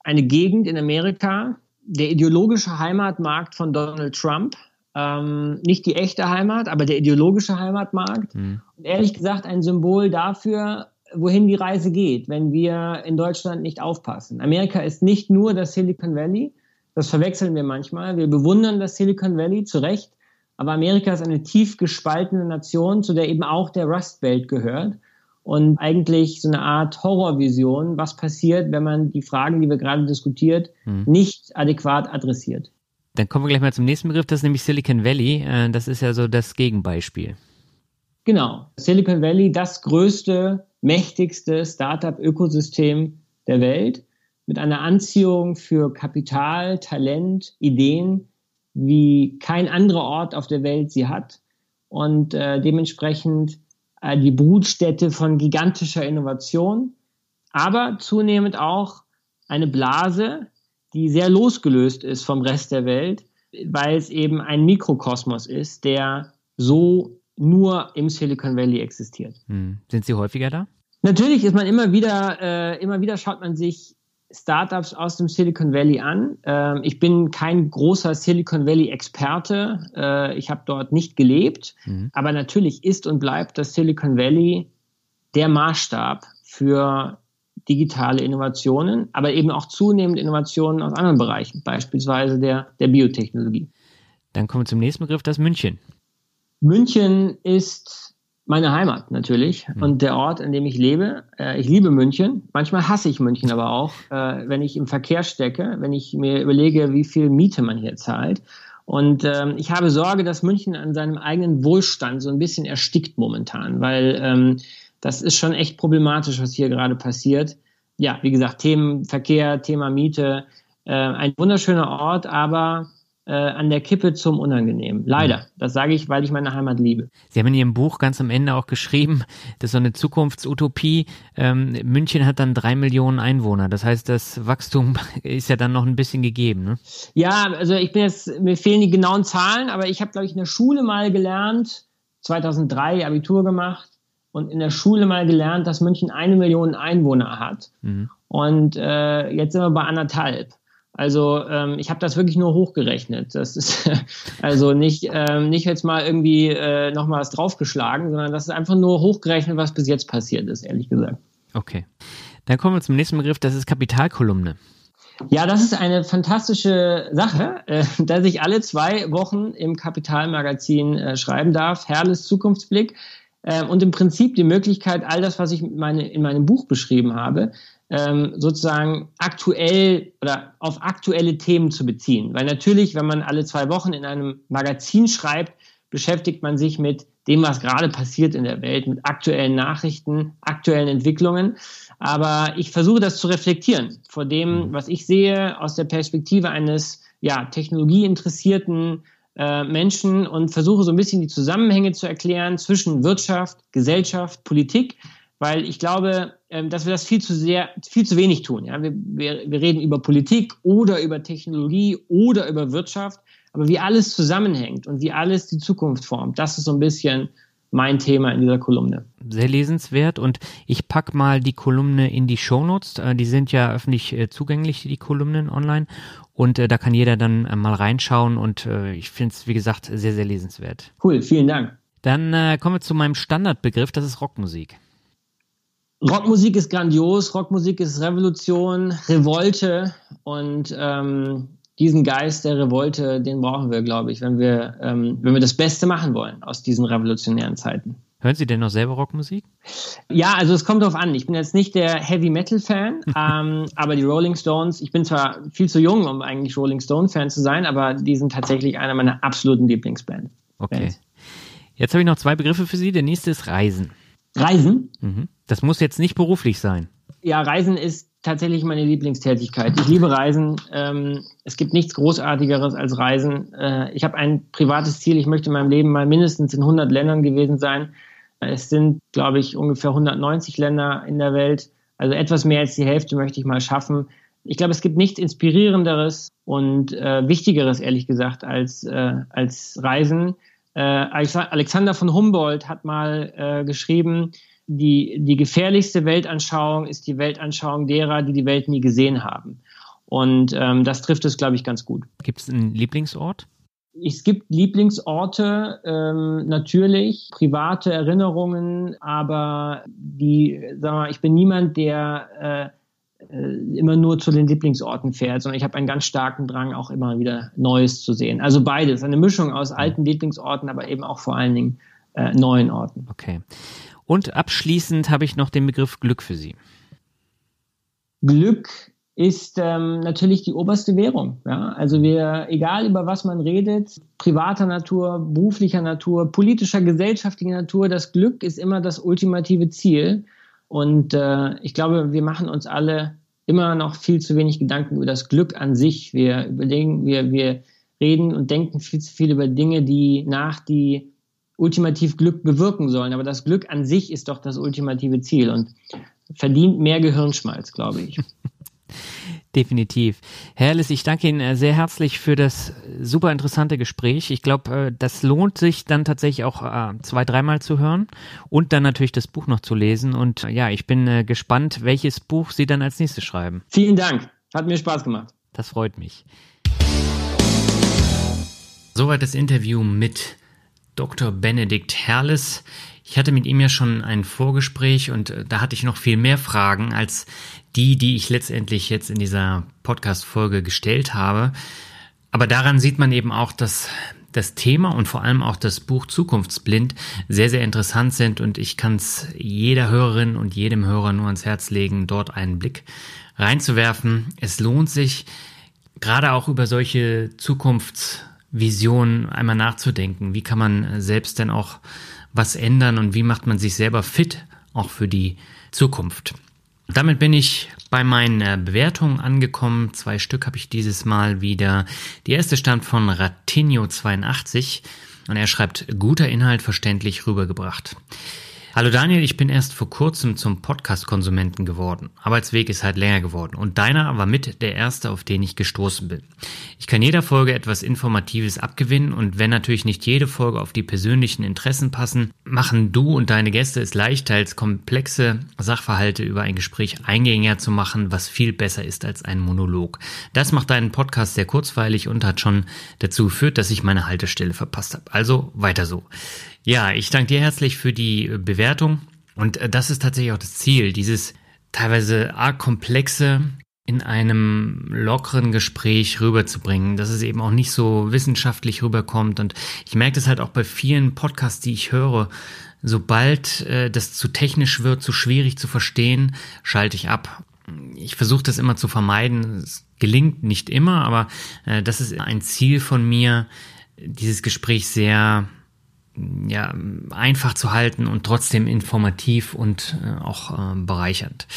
Eine Gegend in Amerika, der ideologische Heimatmarkt von Donald Trump, ähm, nicht die echte Heimat, aber der ideologische Heimatmarkt. Mhm. Und ehrlich gesagt ein Symbol dafür, wohin die Reise geht, wenn wir in Deutschland nicht aufpassen. Amerika ist nicht nur das Silicon Valley, das verwechseln wir manchmal. Wir bewundern das Silicon Valley zu Recht, aber Amerika ist eine tief gespaltene Nation, zu der eben auch der Rust Belt gehört. Und eigentlich so eine Art Horrorvision, was passiert, wenn man die Fragen, die wir gerade diskutiert, mhm. nicht adäquat adressiert. Dann kommen wir gleich mal zum nächsten Begriff, das ist nämlich Silicon Valley. Äh, das ist ja so das Gegenbeispiel. Genau. Silicon Valley, das größte mächtigste Startup-Ökosystem der Welt mit einer Anziehung für Kapital, Talent, Ideen, wie kein anderer Ort auf der Welt sie hat und äh, dementsprechend äh, die Brutstätte von gigantischer Innovation, aber zunehmend auch eine Blase, die sehr losgelöst ist vom Rest der Welt, weil es eben ein Mikrokosmos ist, der so nur im Silicon Valley existiert. Hm. Sind Sie häufiger da? Natürlich ist man immer wieder, äh, immer wieder schaut man sich Startups aus dem Silicon Valley an. Ähm, ich bin kein großer Silicon Valley Experte. Äh, ich habe dort nicht gelebt. Mhm. Aber natürlich ist und bleibt das Silicon Valley der Maßstab für digitale Innovationen, aber eben auch zunehmend Innovationen aus anderen Bereichen, beispielsweise der, der Biotechnologie. Dann kommen wir zum nächsten Begriff, das München. München ist meine Heimat natürlich mhm. und der Ort, an dem ich lebe. Äh, ich liebe München. Manchmal hasse ich München aber auch, äh, wenn ich im Verkehr stecke, wenn ich mir überlege, wie viel Miete man hier zahlt. Und ähm, ich habe Sorge, dass München an seinem eigenen Wohlstand so ein bisschen erstickt momentan, weil ähm, das ist schon echt problematisch, was hier gerade passiert. Ja, wie gesagt, Themen Verkehr, Thema Miete, äh, ein wunderschöner Ort, aber äh, an der Kippe zum Unangenehm. Leider. Mhm. Das sage ich, weil ich meine Heimat liebe. Sie haben in Ihrem Buch ganz am Ende auch geschrieben, das ist so eine Zukunftsutopie. Ähm, München hat dann drei Millionen Einwohner. Das heißt, das Wachstum ist ja dann noch ein bisschen gegeben. Ne? Ja, also ich bin jetzt, mir fehlen die genauen Zahlen, aber ich habe, glaube ich, in der Schule mal gelernt, 2003 Abitur gemacht und in der Schule mal gelernt, dass München eine Million Einwohner hat. Mhm. Und äh, jetzt sind wir bei anderthalb. Also ähm, ich habe das wirklich nur hochgerechnet. Das ist also nicht, ähm, nicht jetzt mal irgendwie äh, noch mal was draufgeschlagen, sondern das ist einfach nur hochgerechnet, was bis jetzt passiert ist, ehrlich gesagt. Okay. Dann kommen wir zum nächsten Begriff, das ist Kapitalkolumne. Ja, das ist eine fantastische Sache, äh, dass ich alle zwei Wochen im Kapitalmagazin äh, schreiben darf. Herrles Zukunftsblick. Äh, und im Prinzip die Möglichkeit, all das, was ich meine, in meinem Buch beschrieben habe, ähm, sozusagen aktuell oder auf aktuelle Themen zu beziehen. Weil natürlich, wenn man alle zwei Wochen in einem Magazin schreibt, beschäftigt man sich mit dem, was gerade passiert in der Welt, mit aktuellen Nachrichten, aktuellen Entwicklungen. Aber ich versuche das zu reflektieren vor dem, mhm. was ich sehe aus der Perspektive eines ja, technologieinteressierten äh, Menschen und versuche so ein bisschen die Zusammenhänge zu erklären zwischen Wirtschaft, Gesellschaft, Politik weil ich glaube, ähm, dass wir das viel zu sehr, viel zu wenig tun. Ja? Wir, wir, wir reden über Politik oder über Technologie oder über Wirtschaft, aber wie alles zusammenhängt und wie alles die Zukunft formt, das ist so ein bisschen mein Thema in dieser Kolumne. Sehr lesenswert und ich pack mal die Kolumne in die Shownotes. Äh, die sind ja öffentlich äh, zugänglich, die Kolumnen online. Und äh, da kann jeder dann mal reinschauen und ich finde es, wie gesagt, sehr, sehr lesenswert. Cool, vielen Dank. Dann kommen wir zu meinem Standardbegriff, das ist Rockmusik. Rockmusik ist grandios, Rockmusik ist Revolution, Revolte und ähm, diesen Geist der Revolte, den brauchen wir, glaube ich, wenn wir, ähm, wenn wir das Beste machen wollen aus diesen revolutionären Zeiten. Hören Sie denn noch selber Rockmusik? Ja, also es kommt darauf an. Ich bin jetzt nicht der Heavy Metal Fan, ähm, aber die Rolling Stones, ich bin zwar viel zu jung, um eigentlich Rolling Stone Fan zu sein, aber die sind tatsächlich einer meiner absoluten Lieblingsbands. Okay. Jetzt habe ich noch zwei Begriffe für Sie. Der nächste ist Reisen. Reisen? Mhm. Das muss jetzt nicht beruflich sein. Ja, Reisen ist tatsächlich meine Lieblingstätigkeit. Ich liebe Reisen. Ähm, es gibt nichts Großartigeres als Reisen. Äh, ich habe ein privates Ziel. Ich möchte in meinem Leben mal mindestens in 100 Ländern gewesen sein. Es sind, glaube ich, ungefähr 190 Länder in der Welt. Also etwas mehr als die Hälfte möchte ich mal schaffen. Ich glaube, es gibt nichts Inspirierenderes und äh, Wichtigeres, ehrlich gesagt, als, äh, als Reisen. Äh, Alexander von Humboldt hat mal äh, geschrieben, die, die gefährlichste Weltanschauung ist die Weltanschauung derer, die die Welt nie gesehen haben. Und ähm, das trifft es, glaube ich, ganz gut. Gibt es einen Lieblingsort? Es gibt Lieblingsorte, ähm, natürlich, private Erinnerungen, aber die, sagen wir, ich bin niemand, der äh, immer nur zu den Lieblingsorten fährt, sondern ich habe einen ganz starken Drang, auch immer wieder Neues zu sehen. Also beides, eine Mischung aus alten Lieblingsorten, aber eben auch vor allen Dingen äh, neuen Orten. Okay. Und abschließend habe ich noch den Begriff Glück für Sie. Glück ist ähm, natürlich die oberste Währung. Ja? Also wir, egal über was man redet, privater Natur, beruflicher Natur, politischer, gesellschaftlicher Natur, das Glück ist immer das ultimative Ziel. Und äh, ich glaube, wir machen uns alle immer noch viel zu wenig Gedanken über das Glück an sich. Wir überlegen, wir, wir reden und denken viel zu viel über Dinge, die nach, die ultimativ Glück bewirken sollen. Aber das Glück an sich ist doch das ultimative Ziel und verdient mehr Gehirnschmalz, glaube ich. Definitiv. Herr Ellis, ich danke Ihnen äh, sehr herzlich für das super interessante Gespräch. Ich glaube, äh, das lohnt sich dann tatsächlich auch äh, zwei, dreimal zu hören und dann natürlich das Buch noch zu lesen. Und ja, ich bin gespannt, welches Buch Sie dann als nächstes schreiben. Vielen Dank. Hat mir Spaß gemacht. Das freut mich. Soweit das Interview mit Dr. Benedikt Herles. Ich hatte mit ihm ja schon ein Vorgespräch und da hatte ich noch viel mehr Fragen als die, die ich letztendlich jetzt in dieser Podcast-Folge gestellt habe. Aber daran sieht man eben auch, dass das Thema und vor allem auch das Buch Zukunftsblind sehr, sehr interessant sind und ich kann es jeder Hörerin und jedem Hörer nur ans Herz legen, dort einen Blick reinzuwerfen. Es lohnt sich, gerade auch über solche Zukunftsvisionen einmal nachzudenken. Wie kann man selbst denn auch was ändern und wie macht man sich selber fit, auch für die Zukunft. Damit bin ich bei meinen Bewertungen angekommen. Zwei Stück habe ich dieses Mal wieder. Die erste stammt von Ratinho82 und er schreibt, guter Inhalt verständlich rübergebracht. Hallo Daniel, ich bin erst vor kurzem zum Podcast-Konsumenten geworden. Arbeitsweg ist halt länger geworden und deiner war mit der erste, auf den ich gestoßen bin. Ich kann jeder Folge etwas Informatives abgewinnen und wenn natürlich nicht jede Folge auf die persönlichen Interessen passen, machen du und deine Gäste es leicht, als komplexe Sachverhalte über ein Gespräch eingängiger zu machen, was viel besser ist als ein Monolog. Das macht deinen Podcast sehr kurzweilig und hat schon dazu geführt, dass ich meine Haltestelle verpasst habe. Also weiter so. Ja, ich danke dir herzlich für die äh, Bewertung. Und äh, das ist tatsächlich auch das Ziel, dieses teilweise arg komplexe in einem lockeren Gespräch rüberzubringen, dass es eben auch nicht so wissenschaftlich rüberkommt. Und ich merke das halt auch bei vielen Podcasts, die ich höre. Sobald äh, das zu technisch wird, zu schwierig zu verstehen, schalte ich ab. Ich versuche das immer zu vermeiden. Es gelingt nicht immer, aber äh, das ist ein Ziel von mir, dieses Gespräch sehr ja, einfach zu halten und trotzdem informativ und äh, auch äh, bereichernd.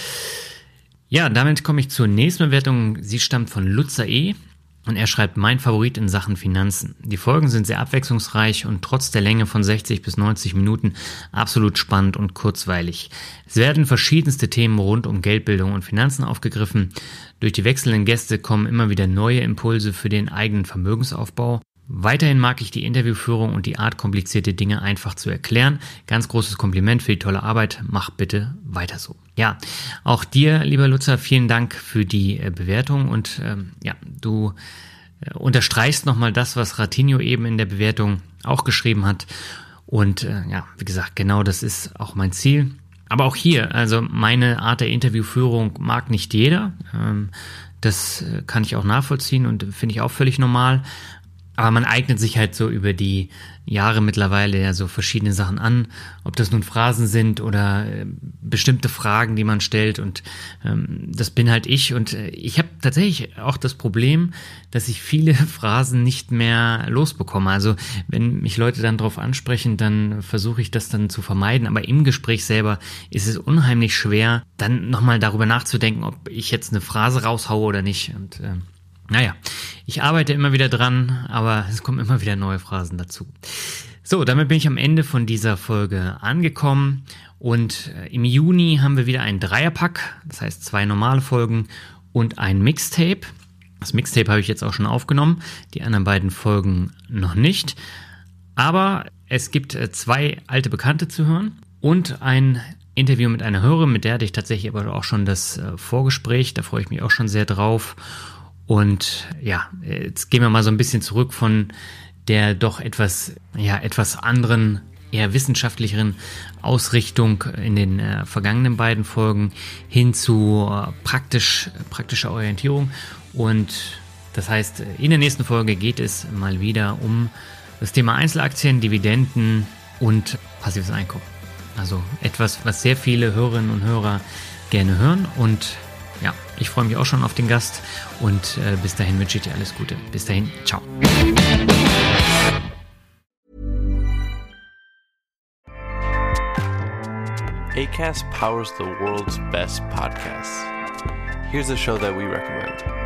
Ja, damit komme ich zur nächsten Bewertung. Sie stammt von Lutzer E. Und er schreibt, mein Favorit in Sachen Finanzen. Die Folgen sind sehr abwechslungsreich und trotz der Länge von 60 bis 90 Minuten absolut spannend und kurzweilig. Es werden verschiedenste Themen rund um Geldbildung und Finanzen aufgegriffen. Durch die wechselnden Gäste kommen immer wieder neue Impulse für den eigenen Vermögensaufbau. Weiterhin mag ich die Interviewführung und die Art, komplizierte Dinge einfach zu erklären. Ganz großes Kompliment für die tolle Arbeit. Mach bitte weiter so. Ja, auch dir, lieber Lutzer, vielen Dank für die äh, Bewertung und ähm, ja, du äh, unterstreichst nochmal das, was Ratinho eben in der Bewertung auch geschrieben hat. Und äh, ja, wie gesagt, genau das ist auch mein Ziel. Aber auch hier, also meine Art der Interviewführung mag nicht jeder. Ähm, das äh, kann ich auch nachvollziehen und finde ich auch völlig normal. Aber man eignet sich halt so über die Jahre mittlerweile ja so verschiedene Sachen an, ob das nun Phrasen sind oder äh, bestimmte Fragen, die man stellt. Und ähm, das bin halt ich. Und äh, ich habe tatsächlich auch das Problem, dass ich viele Phrasen nicht mehr losbekomme. Also wenn mich Leute dann darauf ansprechen, dann versuche ich das dann zu vermeiden. Aber im Gespräch selber ist es unheimlich schwer, dann nochmal darüber nachzudenken, ob ich jetzt eine Phrase raushaue oder nicht. Und äh, naja, ich arbeite immer wieder dran, aber es kommen immer wieder neue Phrasen dazu. So, damit bin ich am Ende von dieser Folge angekommen und äh, im Juni haben wir wieder einen Dreierpack, das heißt zwei normale Folgen und ein Mixtape. Das Mixtape habe ich jetzt auch schon aufgenommen, die anderen beiden Folgen noch nicht. Aber es gibt äh, zwei alte Bekannte zu hören und ein Interview mit einer Hörerin, mit der hatte ich tatsächlich aber auch schon das äh, Vorgespräch, da freue ich mich auch schon sehr drauf. Und ja, jetzt gehen wir mal so ein bisschen zurück von der doch etwas, ja, etwas anderen, eher wissenschaftlicheren Ausrichtung in den äh, vergangenen beiden Folgen hin zu äh, praktisch, praktischer Orientierung. Und das heißt, in der nächsten Folge geht es mal wieder um das Thema Einzelaktien, Dividenden und passives Einkommen. Also etwas, was sehr viele Hörerinnen und Hörer gerne hören und ich freue mich auch schon auf den Gast und äh, bis dahin wünsche ich dir alles Gute. Bis dahin, ciao. ACAST powers the world's best podcasts. Here's a show that we recommend.